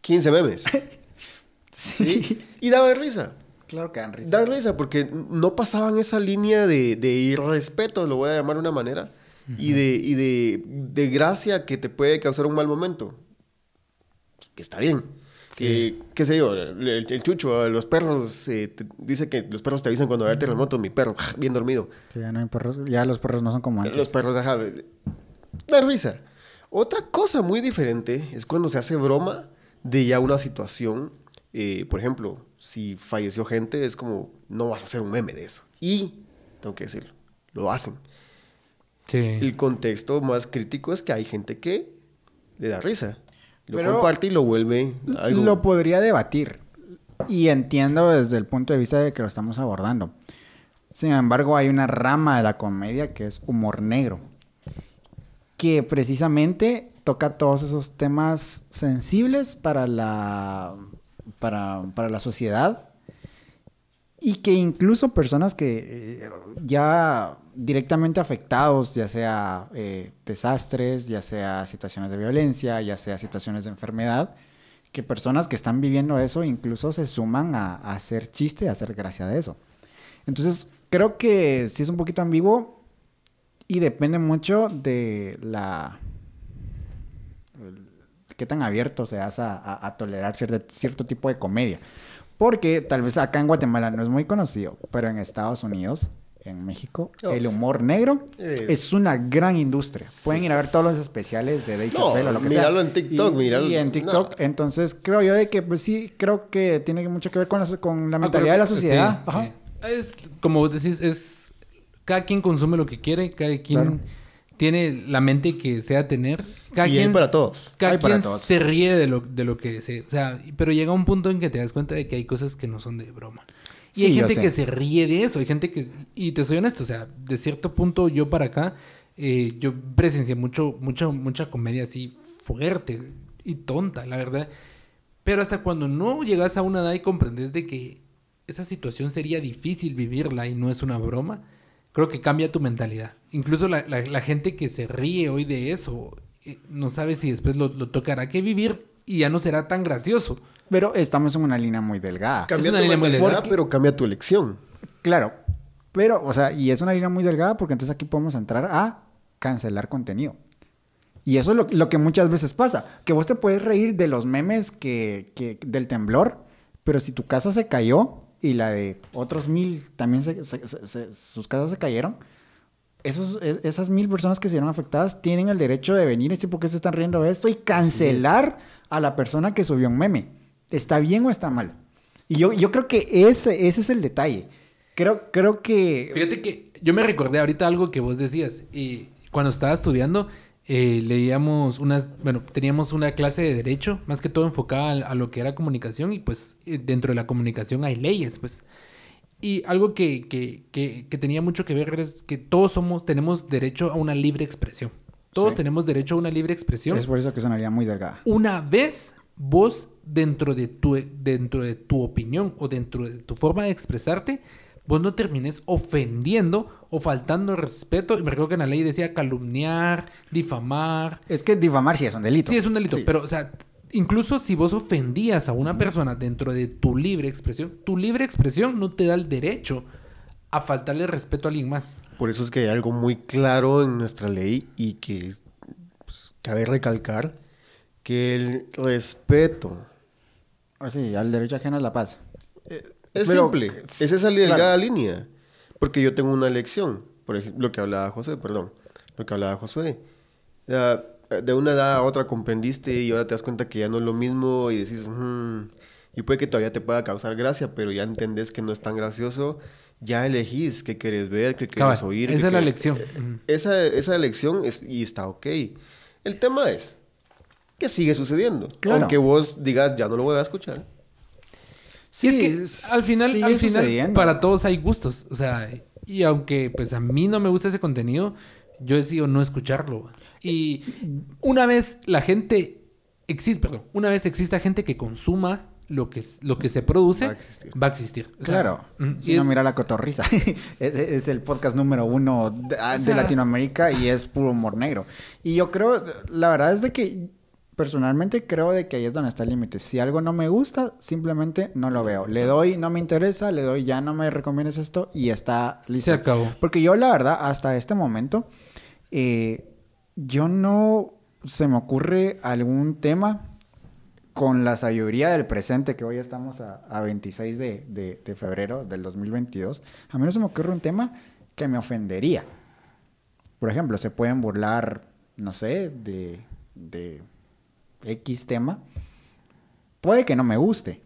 15 memes. ¿sí? Y daba risa. Claro que dan risa. Da risa porque no pasaban esa línea de, de irrespeto, lo voy a llamar de una manera, y, de, y de, de gracia que te puede causar un mal momento. Que está bien. Que, qué sé yo, el, el chucho, los perros, eh, te- dice que los perros te avisan cuando va a haber terremoto, mi perro, bien dormido. Que ya no hay perros, ya los perros no son como antes. Los perros, ajá, da risa. Otra cosa muy diferente es cuando se hace broma de ya una situación, eh, por ejemplo, si falleció gente, es como, no vas a hacer un meme de eso. Y, tengo que decirlo, lo hacen. Sí. El contexto más crítico es que hay gente que le da risa. Lo Pero- comparte y lo vuelve algo... Lo podría debatir. Y entiendo desde el punto de vista de que lo estamos abordando. Sin embargo, hay una rama de la comedia que es humor negro. Que precisamente toca todos esos temas sensibles para la, para, para la sociedad. Y que incluso personas que eh, ya directamente afectados, ya sea eh, desastres, ya sea situaciones de violencia, ya sea situaciones de enfermedad, que personas que están viviendo eso incluso se suman a, hacer chiste, a hacer gracia de eso. Entonces, creo que sí es un poquito ambiguo y depende mucho de la... qué tan abierto seas a, a- a tolerar cierto, cierto tipo de comedia. Porque tal vez acá en Guatemala no es muy conocido, pero en Estados Unidos, en México, Oh, el humor negro Es- es una gran industria. Pueden ir a ver todos los especiales de Dave No, Chappelle o lo que míralo sea. en TikTok, y, míralo- Y en TikTok. no. Entonces, creo yo de que, pues sí, creo que tiene mucho que ver con la, con la Ah, mentalidad de la sociedad. sí, Ajá. sí. Es como vos decís, es cada quien consume lo que quiere, cada quien Claro. tiene la mente que sea tener. Cada Y hay quien para todos. Cada Hay para quien todos. se ríe de lo, de lo que se, o sea, pero llega un punto en que te das cuenta de que hay cosas que no son de broma. Y Sí, hay gente que se ríe de eso, hay gente que y te soy honesto, o sea, de cierto punto yo para acá eh, yo presencié mucho mucha mucha comedia así fuerte y tonta, la verdad. Pero hasta cuando no llegas a una edad y comprendes de que esa situación sería difícil vivirla y no es una broma, creo que cambia tu mentalidad. Incluso la, la- la gente que se ríe hoy de eso, eh, no sabe si después lo, lo tocará que vivir y ya no será tan gracioso. Pero estamos en una línea muy delgada. Cambia Es una tu línea muy delgada. pero cambia tu elección. Claro. Pero, o sea, y es una línea muy delgada porque entonces aquí podemos entrar a cancelar contenido. Y eso es lo, lo que muchas veces pasa. Que vos te puedes reír de los memes que, que- del temblor, pero si tu casa se cayó y la de otros mil también se- se- se- se- sus casas se cayeron, esos, es- esas mil personas que se vieron afectadas tienen el derecho de venir y decir por qué se están riendo de esto y cancelar a la persona que subió un meme. ¿Está bien o está mal? Y yo, yo creo que ese, ese es el detalle. Creo, creo que... Fíjate que yo me recordé ahorita algo que vos decías. Y cuando estaba estudiando, eh, leíamos unas, bueno, teníamos una clase de derecho, más que todo enfocada a, a lo que era comunicación. Y pues eh, dentro de la comunicación hay leyes, pues. Y algo que, que, que, que tenía mucho que ver es que todos somos, tenemos derecho a una libre expresión. Todos Sí. tenemos derecho a una libre expresión Es por eso que línea muy delgada. una vez vos dentro de tu dentro de tu opinión o dentro de tu forma de expresarte vos no termines ofendiendo o faltando respeto y me recuerdo que en la ley decía calumniar difamar Es que difamar sí es un delito. sí es un delito Sí. pero o sea incluso si vos ofendías a una persona dentro de tu libre expresión tu libre expresión no te da el derecho a faltarle respeto a alguien más Por eso es que hay algo muy claro en nuestra ley y que pues, cabe recalcar que el respeto Ah, sí, al derecho ajeno a la paz. es Pero- simple. Es esa delgada línea. Porque yo tengo una elección. Por ejemplo, lo que hablaba José, perdón. Lo que hablaba José. Ya, de una edad a otra comprendiste y ahora te das cuenta que ya no es lo mismo y decís, "Mm, Y puede que todavía te pueda causar gracia, pero ya entendés que no es tan gracioso. Ya elegís qué querés ver, qué querés Cabal, oír. esa es la elección. eh. Esa, esa elección es, y está ok. El tema es que sigue sucediendo. Claro. Aunque vos digas, ya no lo voy a escuchar. Sí, es que al final, al para todos hay gustos. O sea, y aunque pues a mí no me gusta ese contenido, yo decido no escucharlo. Y una vez la gente existe, perdón, una vez exista gente que consuma lo que, lo que se produce, Va a existir. Va a existir. O sea, Claro. mm, Si y no, mira la cotorriza. es, es el podcast número uno de, ah, O de sea- Latinoamérica y es puro humor negro. Y yo creo, la verdad es de que personalmente creo de que ahí es donde está el límite. Si algo no me gusta, simplemente no lo veo. Le doy, no me interesa, le doy, ya no me recomiendes esto y está listo. Se acabó. Porque yo, la verdad, hasta este momento, eh, yo no se me ocurre algún tema con la sabiduría del presente, que hoy estamos a, a 26 de, de- de febrero del 2022, a mí no se me ocurre un tema que me ofendería. Por ejemplo, se pueden burlar, no sé, de, de X tema. Puede que no me guste,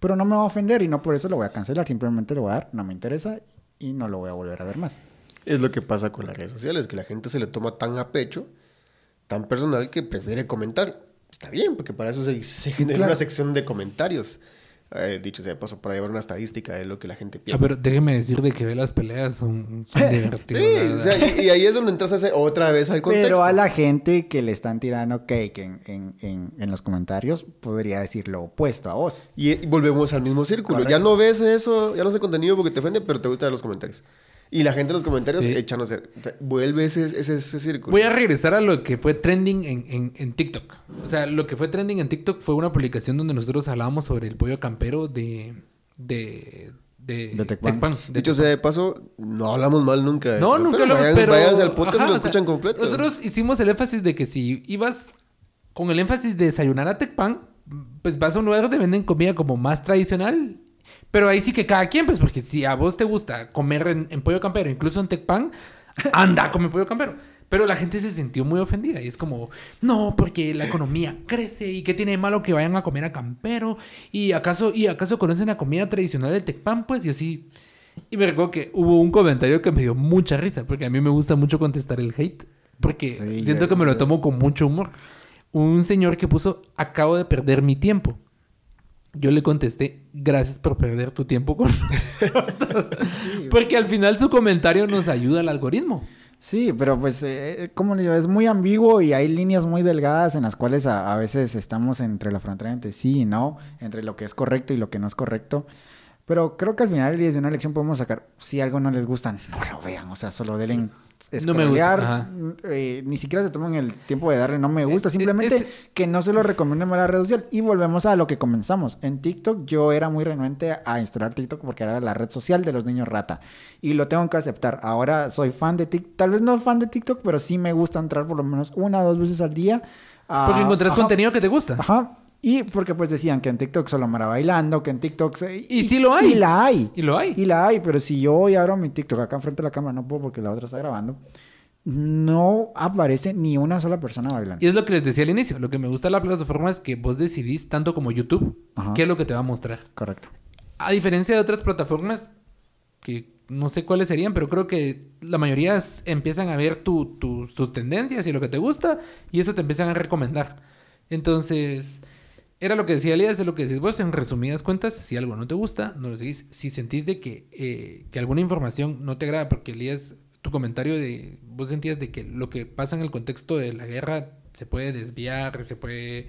pero no me va a ofender y no por eso lo voy a cancelar. Simplemente lo voy a dar, no me interesa y no lo voy a volver a ver más. Es lo que pasa con las redes sociales, que la gente se le toma tan a pecho, tan personal, que prefiere comentar. Está bien, porque para eso se, se genera Claro. una sección de comentarios. Eh, dicho sea paso, para llevar una estadística de lo que la gente Ah, piensa. pero déjeme decir de que ve las peleas son, son divertidas. sí, o sea, y, y ahí es donde entras a otra vez al contexto. Pero a la gente que le están tirando cake en, en, en, en los comentarios, podría decir lo opuesto a vos. Y, y volvemos al mismo círculo. Correcto. Ya no ves eso, ya no sé contenido porque te ofende, pero te gusta ver los comentarios. Y la gente en los comentarios Sí. echándose. Vuelve ese, ese, ese círculo. Voy a regresar a lo que fue trending en, en, en TikTok. O sea, lo que fue trending en TikTok fue una publicación donde nosotros hablábamos sobre el pollo campero de... De... De, De Tecpan. Tecpan, de Dicho sea de paso, no hablamos mal nunca de No, nunca pero lo vayan, pero... váyanse al podcast Ajá, y lo o sea, escuchan completo. Nosotros hicimos el énfasis de que si ibas con el énfasis de desayunar a Tecpan, pues vas a un lugar donde venden comida como más tradicional. Pero ahí sí que cada quien, pues porque si a vos te gusta comer en, en pollo campero, incluso en Tecpan, anda a comer pollo campero. Pero la gente se sintió muy ofendida y es como, no, porque la economía crece y qué tiene de malo que vayan a comer a campero y acaso y acaso conocen la comida tradicional de Tecpan, pues y así. Y me recuerdo que hubo un comentario que me dio mucha risa porque a mí me gusta mucho contestar el hate porque Sí, siento que me lo tomo con mucho humor. Un señor que puso, acabo de perder mi tiempo. Yo le contesté, gracias por perder tu tiempo con nosotros. Porque al final su comentario nos ayuda al algoritmo. Sí, pero pues, eh, como le digo, es muy ambiguo y hay líneas muy delgadas en las cuales a, a veces estamos entre la frontera entre sí y no, entre lo que es correcto y lo que no es correcto. Pero creo que al final y desde una elección podemos sacar, si algo no les gusta, no lo vean, o sea, solo denle No me gusta, eh, ni siquiera se toman el tiempo de darle no me gusta, Eh, simplemente es- que no se lo recomienden a la red social. Y volvemos a lo que comenzamos. En TikTok yo era muy renuente a instalar TikTok porque era la red social de los niños rata. Y lo tengo que aceptar. Ahora soy fan de TikTok. Tal vez no fan de TikTok, pero sí me gusta entrar por lo menos una o dos veces al día. a- Porque encontrás ajá, contenido que te gusta. Ajá. Y porque pues decían que en TikTok solo Mara bailando, que en TikTok... se- Y sí lo hay. Y la hay. Y lo hay. Y la hay, pero si yo hoy abro mi TikTok acá enfrente de la cámara, no puedo porque la otra está grabando, no aparece ni una sola persona bailando. Y es lo que les decía al inicio. Lo que me gusta de la plataforma es que vos decidís, tanto como YouTube, Ajá. qué es lo que te va a mostrar. Correcto. A diferencia de otras plataformas, que no sé cuáles serían, pero creo que la mayoría empiezan a ver tu- tus- tus tendencias y lo que te gusta, y eso te empiezan a recomendar. Entonces, era lo que decía Elías, es lo que decís vos, en resumidas cuentas, si algo no te gusta, no lo seguís. Si sentís de que, eh, que alguna información no te agrada, porque Elías, tu comentario de, vos sentías de que lo que pasa en el contexto de la guerra se puede desviar, se puede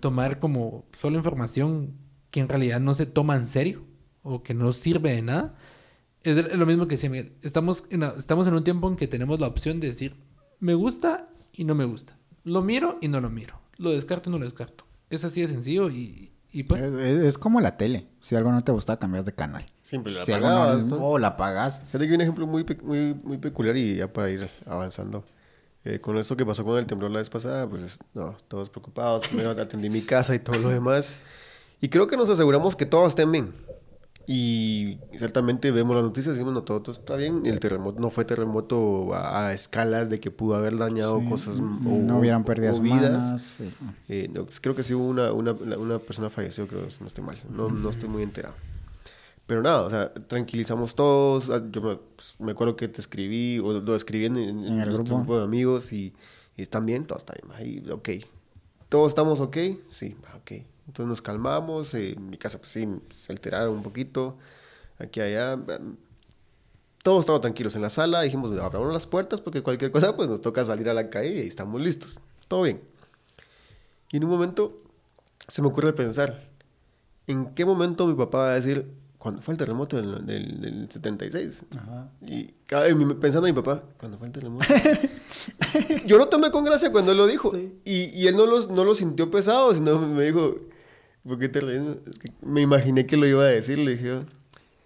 tomar como solo información que en realidad no se toma en serio o que no sirve de nada. Es lo mismo que decía. Estamos estamos en un tiempo en que tenemos la opción de decir, me gusta y no me gusta. Lo miro y no lo miro. Lo descarto y no lo descarto. Es así de sencillo y, y pues... Es, es- es como la tele. Si algo no te gusta, cambias de canal. Siempre la si algo no apagabas, ¿no? o la pagas. Fíjate que hay un ejemplo muy, pe- muy, muy peculiar y ya para ir avanzando. Eh, con esto que pasó con el temblor la vez pasada, pues es- no, todos preocupados. Primero atendí mi casa y todo lo demás. Y creo que nos aseguramos que todos estén bien. Y ciertamente vemos las noticias y decimos, no, todo, todo está bien. El terremoto no fue terremoto a, a escalas de que pudo haber dañado Sí, cosas. no hubieran pérdidas o vidas. humanas. sí. Eh, no, creo que sí hubo una, una, una persona falleció, creo, no estoy mal. No, no estoy muy enterado. Pero nada, o sea, tranquilizamos todos. Ah, Yo me, pues, me acuerdo que te escribí, o lo escribí en, en- En el grupo. grupo de amigos y, y están bien, todos están bien. Ahí, ok. ¿Todos estamos ok? Sí, ok. Entonces nos calmamos. eh, en mi casa, pues sí, se alteraron un poquito. Aquí, allá. mm, Todos estamos tranquilos en la sala. Dijimos, abramos las puertas porque cualquier cosa, pues nos toca salir a la calle y estamos listos. Todo bien. Y en un momento se me ocurre pensar, ¿en qué momento mi papá va a decir, cuando fue el terremoto del, del, del 76? Ajá. Y pensando en mi papá, ¿cuándo fue el terremoto? Yo lo tomé con gracia cuando él lo dijo. Y, y él no lo, no lo sintió pesado, sino me dijo, ¿por qué te ríes? Me imaginé que lo iba a decir. Le dije,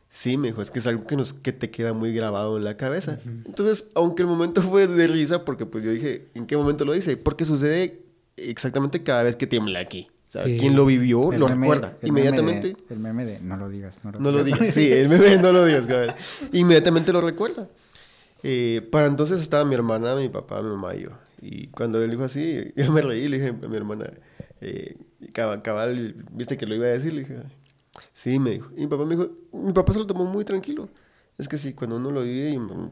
sí, me dijo, es que es algo que, nos, que te queda muy grabado en la cabeza. Entonces, aunque el momento fue de risa, porque pues yo dije, ¿en qué momento lo dice? Porque sucede exactamente cada vez que tiembla aquí. O sea, Sí. quien lo vivió El lo meme- recuerda. el meme Inmediatamente. de- el meme de no lo digas, no lo No lo digas. digas. Sí, el bebé no lo digas, cabrón. Inmediatamente lo recuerda. Eh, para entonces estaba mi hermana, mi papá, mi mamá y yo. Y cuando él dijo así, yo me reí y le dije a mi hermana, eh, cabal, cabal, viste que lo iba a decir, le dije, sí, me dijo. Y mi papá me dijo, mi papá se lo tomó muy tranquilo. Es que sí, cuando uno lo vive, y mm,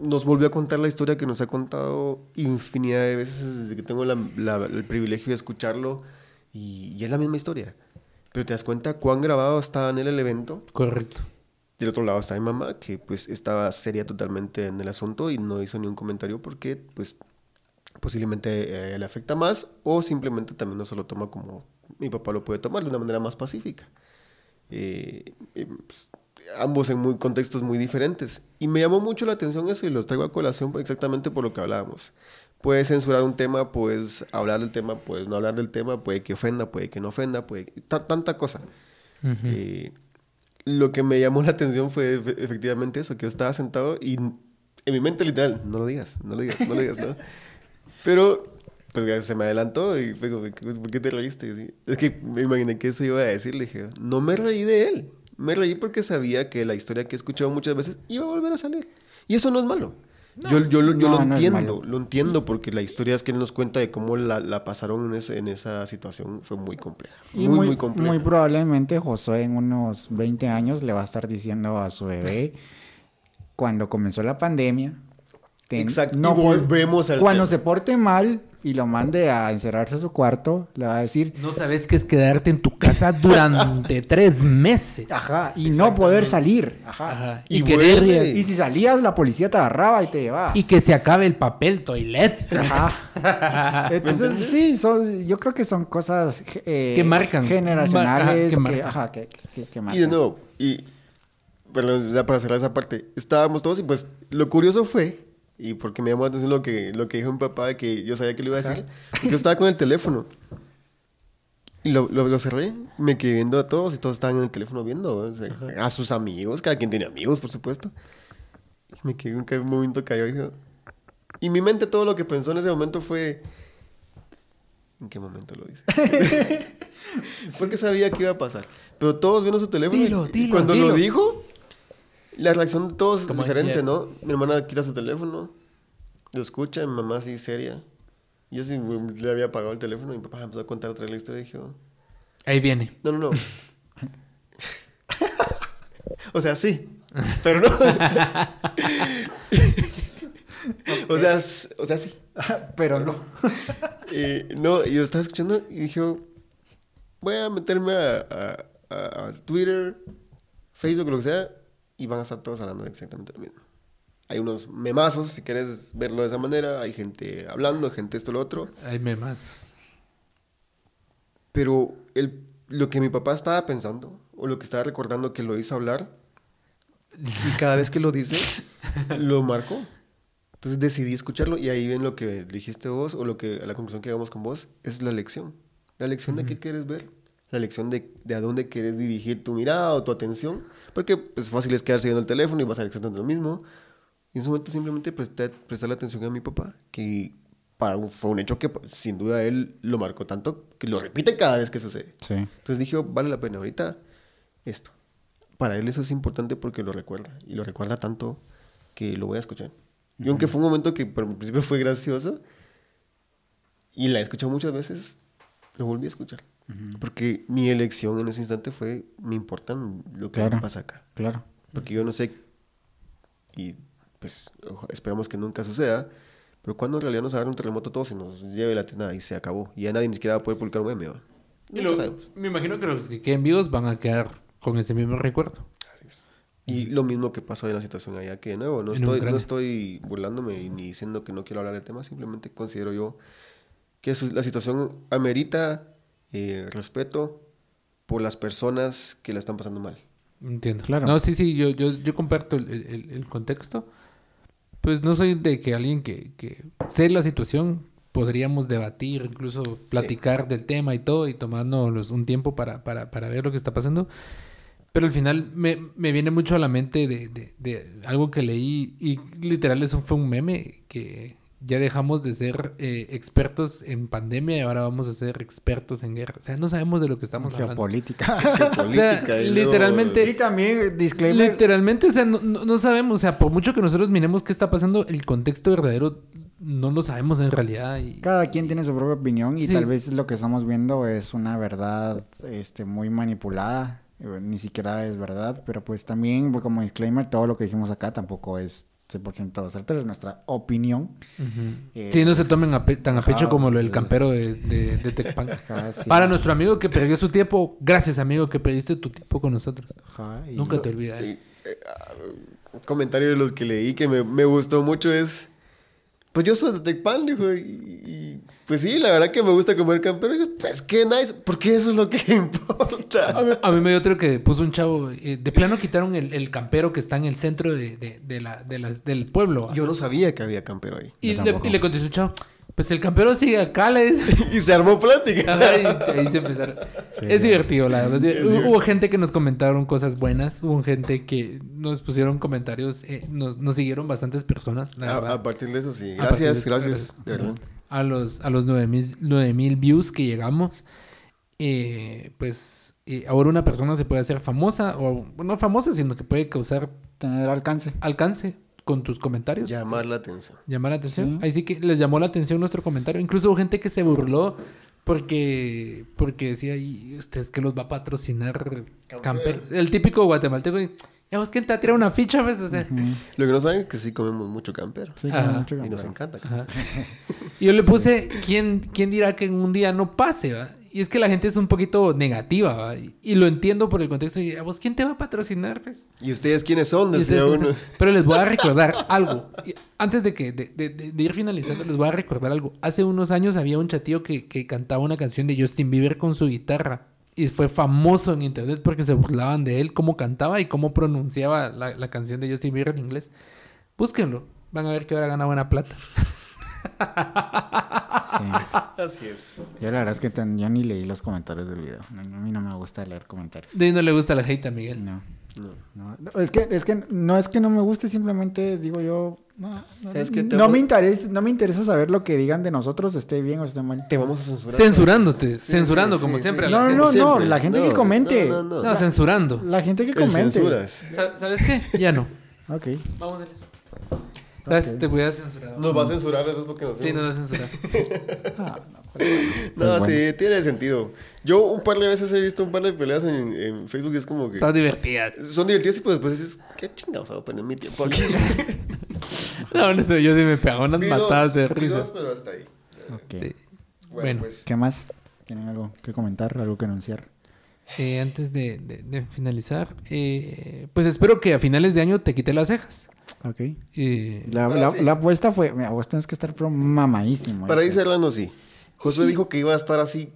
nos volvió a contar la historia que nos ha contado infinidad de veces desde que tengo la- la- el privilegio de escucharlo. Y, y es la misma historia. Pero te das cuenta cuán grabado estaba en él el evento. Correcto. Del otro lado está mi mamá, que pues estaba seria totalmente en el asunto y no hizo ni un comentario porque pues posiblemente eh, le afecta más o simplemente también no se lo toma como mi papá lo puede tomar de una manera más pacífica. Eh, y, pues, ambos en muy contextos muy diferentes. Y me llamó mucho la atención eso y los traigo a colación por- exactamente por lo que hablábamos. Puedes censurar un tema, puedes hablar del tema, puedes no hablar del tema, puede que ofenda, puede que no ofenda, puede ta- tanta cosa. Eh, lo que me llamó la atención fue efe- efectivamente eso, que yo estaba sentado y en mi mente literal, no lo digas, no lo digas, no lo digas, ¿no? Pero, pues se me adelantó y fue como, ¿por qué te reíste? Es que me imaginé que eso iba a decir, le dije, no me reí de él, me reí porque sabía que la historia que he escuchado muchas veces iba a volver a salir. Y eso no es malo. Yo, yo, lo- yo No, lo no es entiendo, lo entiendo porque la historia es que él nos cuenta de cómo la, la pasaron en, ese- en esa situación fue muy compleja. Y muy, muy, compleja. muy probablemente Josué en unos 20 años le va a estar diciendo a su bebé cuando comenzó la pandemia. Ten- Exacto, y volvemos al Cuando tema. se porte mal y lo mande a encerrarse a su cuarto, le va a decir, No sabes qué es quedarte en tu casa durante tres meses. ajá, y no poder salir. Ajá. Ajá. Y Y, querer- vuelve. Y si salías, la policía te agarraba y te llevaba. y que se acabe el papel toilet. Ajá. Entonces, sí, son, yo creo que son cosas eh, Que marcan. generacionales Ajá, que que, marcan. que, que- Y de nuevo, y perdón, ya para cerrar esa parte, estábamos todos y pues lo curioso fue, y porque me llamó la atención lo que, lo que dijo mi papá, que yo sabía que lo iba a decir, yo estaba con el teléfono. Y lo, lo, lo cerré, me quedé viendo a todos y todos estaban en el teléfono viendo o sea, a sus amigos, cada quien tiene amigos, por supuesto. Y me quedé un, momento callado y y mi mente todo lo que pensó en ese momento fue, ¿en qué momento lo dice? Porque sabía que iba a pasar. Pero todos viendo su teléfono. y- Dilo, y dilo, cuando dilo. lo dijo, la reacción de todos es Como diferente, ya- ¿no? Mi hermana quita su teléfono, lo escucha, mi mamá así seria. Yo sí le había apagado el teléfono y mi papá empezó a contar otra vez la historia y dijo, Ahí viene. no, no, no. o sea, sí, pero no. o, sea, o sea, sí. Pero no. Eh, no, yo estaba escuchando y dije, voy a meterme a, a- a- a Twitter, Facebook, lo que sea, y van a estar todos hablando de exactamente lo mismo. Hay unos memazos, si quieres verlo de esa manera, hay gente hablando, gente esto, lo otro, Ahí me más. pero el, lo que mi papá estaba pensando, o lo que estaba recordando que lo hizo hablar, y cada vez que lo dice, lo marcó. Entonces decidí escucharlo y ahí ven lo que dijiste vos o lo que la conclusión que llegamos con vos es la lección. La lección de qué quieres ver, la lección de, de a dónde quieres dirigir tu mirada o tu atención, porque es fácil es quedarse viendo el teléfono y vas a hacer exactamente lo mismo. Y en ese momento simplemente presté, prestarle atención a mi papá, que para un- fue un hecho que pues, sin duda él lo marcó tanto que lo repite cada vez que sucede. Sí. Entonces dije, vale la pena ahorita esto. para él eso es importante porque lo recuerda. Y lo recuerda tanto que lo voy a escuchar. Y aunque fue un momento que por el principio fue gracioso, y la he escuchado muchas veces, lo volví a escuchar. Porque mi elección en ese instante fue, me importa lo que Claro. pasa acá. Claro. Porque yo no sé, y pues esperamos que nunca suceda, pero cuando en realidad nos agarre un terremoto todos y nos lleve la tena y se acabó. Y ya nadie ni siquiera va a poder publicar un meme, ¿va? Y lo- sabemos. me imagino que los que queden vivos van a quedar con ese mismo recuerdo. Así es. Y lo mismo que pasó en la situación allá, que de nuevo, no En estoy, no estoy burlándome ni diciendo que no quiero hablar del tema, simplemente considero yo que la situación amerita eh, respeto por las personas que la están pasando mal. Entiendo. Claro. No, sí, sí, yo, yo, yo comparto el, el- el contexto. Pues no soy de que alguien que, que sé la situación, podríamos debatir, incluso platicar del tema y todo, y tomarnos un tiempo para, para, para ver lo que está pasando. Pero al final me, me viene mucho a la mente de, de- de algo que leí, y literal eso fue un meme, que ya dejamos de ser eh, expertos en pandemia y ahora vamos a ser expertos en guerra. O sea, no sabemos de lo que estamos hablando. Geopolítica. Política y luego- literalmente- y también, disclaimer. Literalmente, o sea, no, no- no sabemos, o sea, por mucho que nosotros miremos qué está pasando, el contexto verdadero no lo sabemos en realidad. Y... Cada quien tiene su propia opinión y Sí. tal vez lo que estamos viendo es una verdad este, muy manipulada. eh, Ni siquiera es verdad, pero pues también como disclaimer, todo lo que dijimos acá tampoco es 100% certero, es nuestra opinión. Eh, Sí, no se tomen a tan a pecho ajá, como lo del campero de, de, de Tecpan. Ajá, sí. Para nuestro amigo que perdió su tiempo, gracias amigo que perdiste tu tiempo con nosotros. Ajá, y- Nunca te olvidaré. Eh, eh, ah, un comentario de los que leí que me, me gustó mucho es, pues yo soy de Tecpan, dijo, y, y, pues sí, la verdad que me gusta comer campero. Y yo, pues qué nice, porque eso es lo que A importa. mí, a mí me dio otro que puso un chavo. eh, de plano quitaron el, el campero que está en el centro de, de- de la, de las, del pueblo. Yo no sabía que había campero ahí. y, le, y le contestó un chavo. Pues el campero sigue acá, le y se armó plática. Ajá, y ahí se empezaron. Sí, es ya. divertido, la verdad. Es Hubo, divertido. gente que nos comentaron cosas buenas. Hubo gente que nos pusieron comentarios. eh, nos, nos siguieron bastantes personas, la A, partir de eso, sí. Gracias, eso, gracias. A los, a los 9000 mil views que llegamos, eh, pues eh, ahora una persona se puede hacer famosa, o no famosa, sino que puede causar Tener alcance. alcance con tus comentarios. Llamar la atención. Llamar la atención. Sí. Ahí sí que les llamó la atención nuestro comentario. Incluso hubo gente que se burló porque, porque decía, y usted es que los va a patrocinar Camper. El típico guatemalteco. Ya vos, ¿quién te va a tirar una ficha? Pues, o sea, Lo que no saben es que sí comemos mucho campero. Sí, como mucho Y nos encanta. Yo le puse, ¿quién, ¿quién dirá que en un día no pase? va? Y es que la gente es un poquito negativa, ¿va? Y, lo entiendo por el contexto. Y, ¿a vos quién te va a patrocinar? Pues? ¿Y ustedes quiénes son? Ustedes uno. Pero les voy a recordar algo. Y Antes de, que, de, de- de- de ir finalizando, les voy a recordar algo. Hace unos años había un chatillo que, que cantaba una canción de Justin Bieber con su guitarra. Y fue famoso en internet porque se burlaban de él, cómo cantaba y cómo pronunciaba la, la canción de Justin Bieber en inglés. Búsquenlo. Van a ver que ahora gana buena plata. Sí. Así es. Yo la verdad es que tan- ya ni leí los comentarios del video. A mí no me gusta leer comentarios. De no le gusta la hate a Miguel. No. No. No, no, es que, es que no es que no me guste, simplemente digo yo, no, no. Te no me interesa, no me interesa saber lo que digan de nosotros, esté bien o esté mal. Te vamos a censurar. Censurándote, Sí, censurando sí, como sí, siempre. No, no, no, Siempre. la gente que comente. No, no, no. No, censurando. La gente que comente. censuras. ¿Sabes qué? Ya no. Ok. Vamos a ver te voy a censurar. Nos va a censurar eso es porque nos Sí, nos va a censurar. Ah, no, Pues sí, tiene sentido. Yo un par de veces he visto un par de peleas en, en Facebook y es como que... Son divertidas. Son divertidas y pues después dices, ¿qué chingados hago poner mi tiempo aquí? No, no sé, yo sí me pegaba unas Vi dos, matadas de vi dos, risa. pero hasta ahí. Ok. Sí. Bueno, Bueno. pues... ¿Qué más? ¿Tienen algo que comentar, algo que anunciar? Eh, antes de, de- de finalizar, eh, pues espero que a finales de año te quite las cejas. Ok. La, Ahora la- sí. la apuesta fue, mira, vos tenés que estar pero mamadísimo. Para Este. cerrando, sí. Josué dijo que iba a estar así...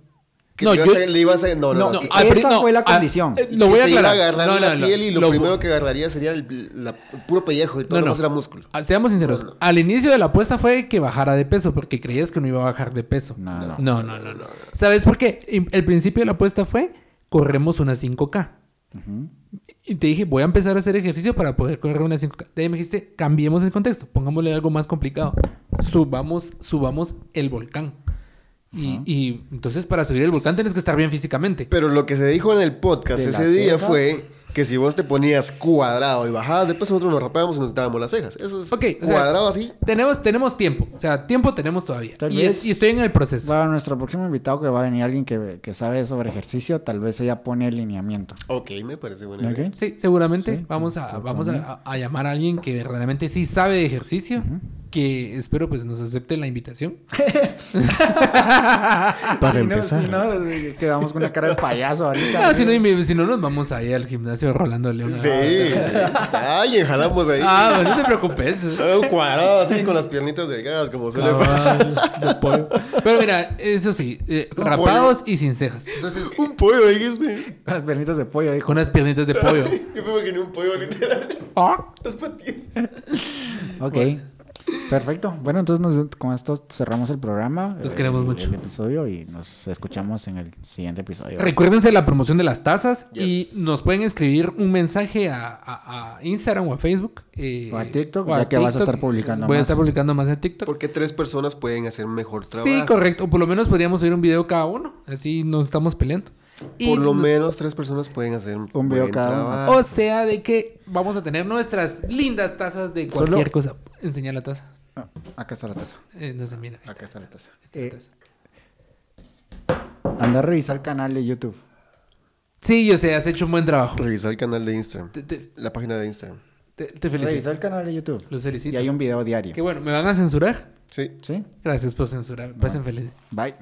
Que No, le, iba yo- a le iba a hacer... No, no, No, no. no, es que- esa fue la condición. eh, lo voy a se iba a aclarar. agarrar No, la no, no, piel y lo, lo- primero que agarraría sería el, la- el puro pellejo y todo No, lo no. demás era músculo. ah, Seamos sinceros. No, no. Al inicio de la apuesta fue que bajara de peso porque creías que no iba a bajar de peso. No, no. No, no, no, no. ¿Sabes por qué? El principio de la apuesta fue corremos una 5K. Ujú. Y te dije, voy a empezar a hacer ejercicio para poder correr una 5K. De ahí me dijiste, cambiemos el contexto, pongámosle algo más complicado. Subamos, subamos el volcán. Y, y entonces para subir el volcán tienes que estar bien físicamente. Pero lo que se dijo en el podcast ese día fue que si vos te ponías cuadrado y bajabas, después nosotros nos rapábamos y nos dábamos las cejas. Eso es Ok, o sea, cuadrado así. Tenemos, tenemos tiempo. O sea, tiempo tenemos todavía. Tal y, vez- es- y estoy en el proceso. Para nuestro próximo invitado que va a venir alguien que, que sabe sobre ejercicio, tal vez ella pone el lineamiento. Ok, me parece buena idea. Sí, seguramente. Sí, vamos a, vamos a llamar a alguien que verdaderamente sí sabe de ejercicio. Que espero pues nos acepte la invitación. Para Si no- empezar. si no, eh, quedamos con una cara de payaso ahorita. Ah, si, no, si no, nos vamos ahí al gimnasio Rolando León. Sí. Alguien jalamos ahí. Ah, pues no te preocupes. Ah, Un cuadrado así con las piernitas delgadas, como suele pasar. Cabal, de pollo. Pero mira, eso sí, eh, rapados y sin cejas. Entonces, Un pollo, dijiste. Con las pernitas de pollo, dijo. con unas piernitas de pollo. Yo me imaginé un pollo literal. Ah. Las patillas. Ok. Perfecto. Bueno, entonces nos- con esto cerramos el programa. Los eh, queremos el- mucho. El episodio y nos escuchamos en el siguiente episodio. Recuérdense la promoción de las tazas Yes. y nos pueden escribir un mensaje a, a- a Instagram o a Facebook. eh, O a TikTok, ya que vas a estar publicando Voy a estar publicando más en TikTok. Porque tres personas pueden hacer mejor trabajo. Sí, correcto. O por lo menos podríamos subir un video cada uno. Así no estamos peleando. Y Por lo no- menos tres personas pueden hacer un, video buen cada uno. trabajo. O sea, de que vamos a tener nuestras lindas tazas de Solo- cualquier cosa. Enseñar la taza. Ah, acá está la taza. Eh, no se mira. Acá está. está la taza. Eh, taza. anda a revisar el canal de YouTube. Sí, yo sé, has hecho un buen trabajo. Revisar el canal de Instagram. Te, te- La página de Instagram. te- te Revisa felicito. el canal de YouTube. Los felicito. Y hay un video diario. Qué bueno, ¿me van a censurar? Sí. ¿Sí? Gracias por censurar. Pasen felices. Bye.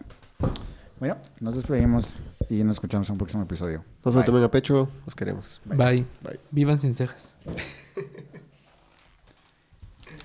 Bueno, nos despedimos y nos escuchamos en un próximo episodio. No se lo tomen a pecho. Los queremos. Bye. Bye. Vivan sin cejas.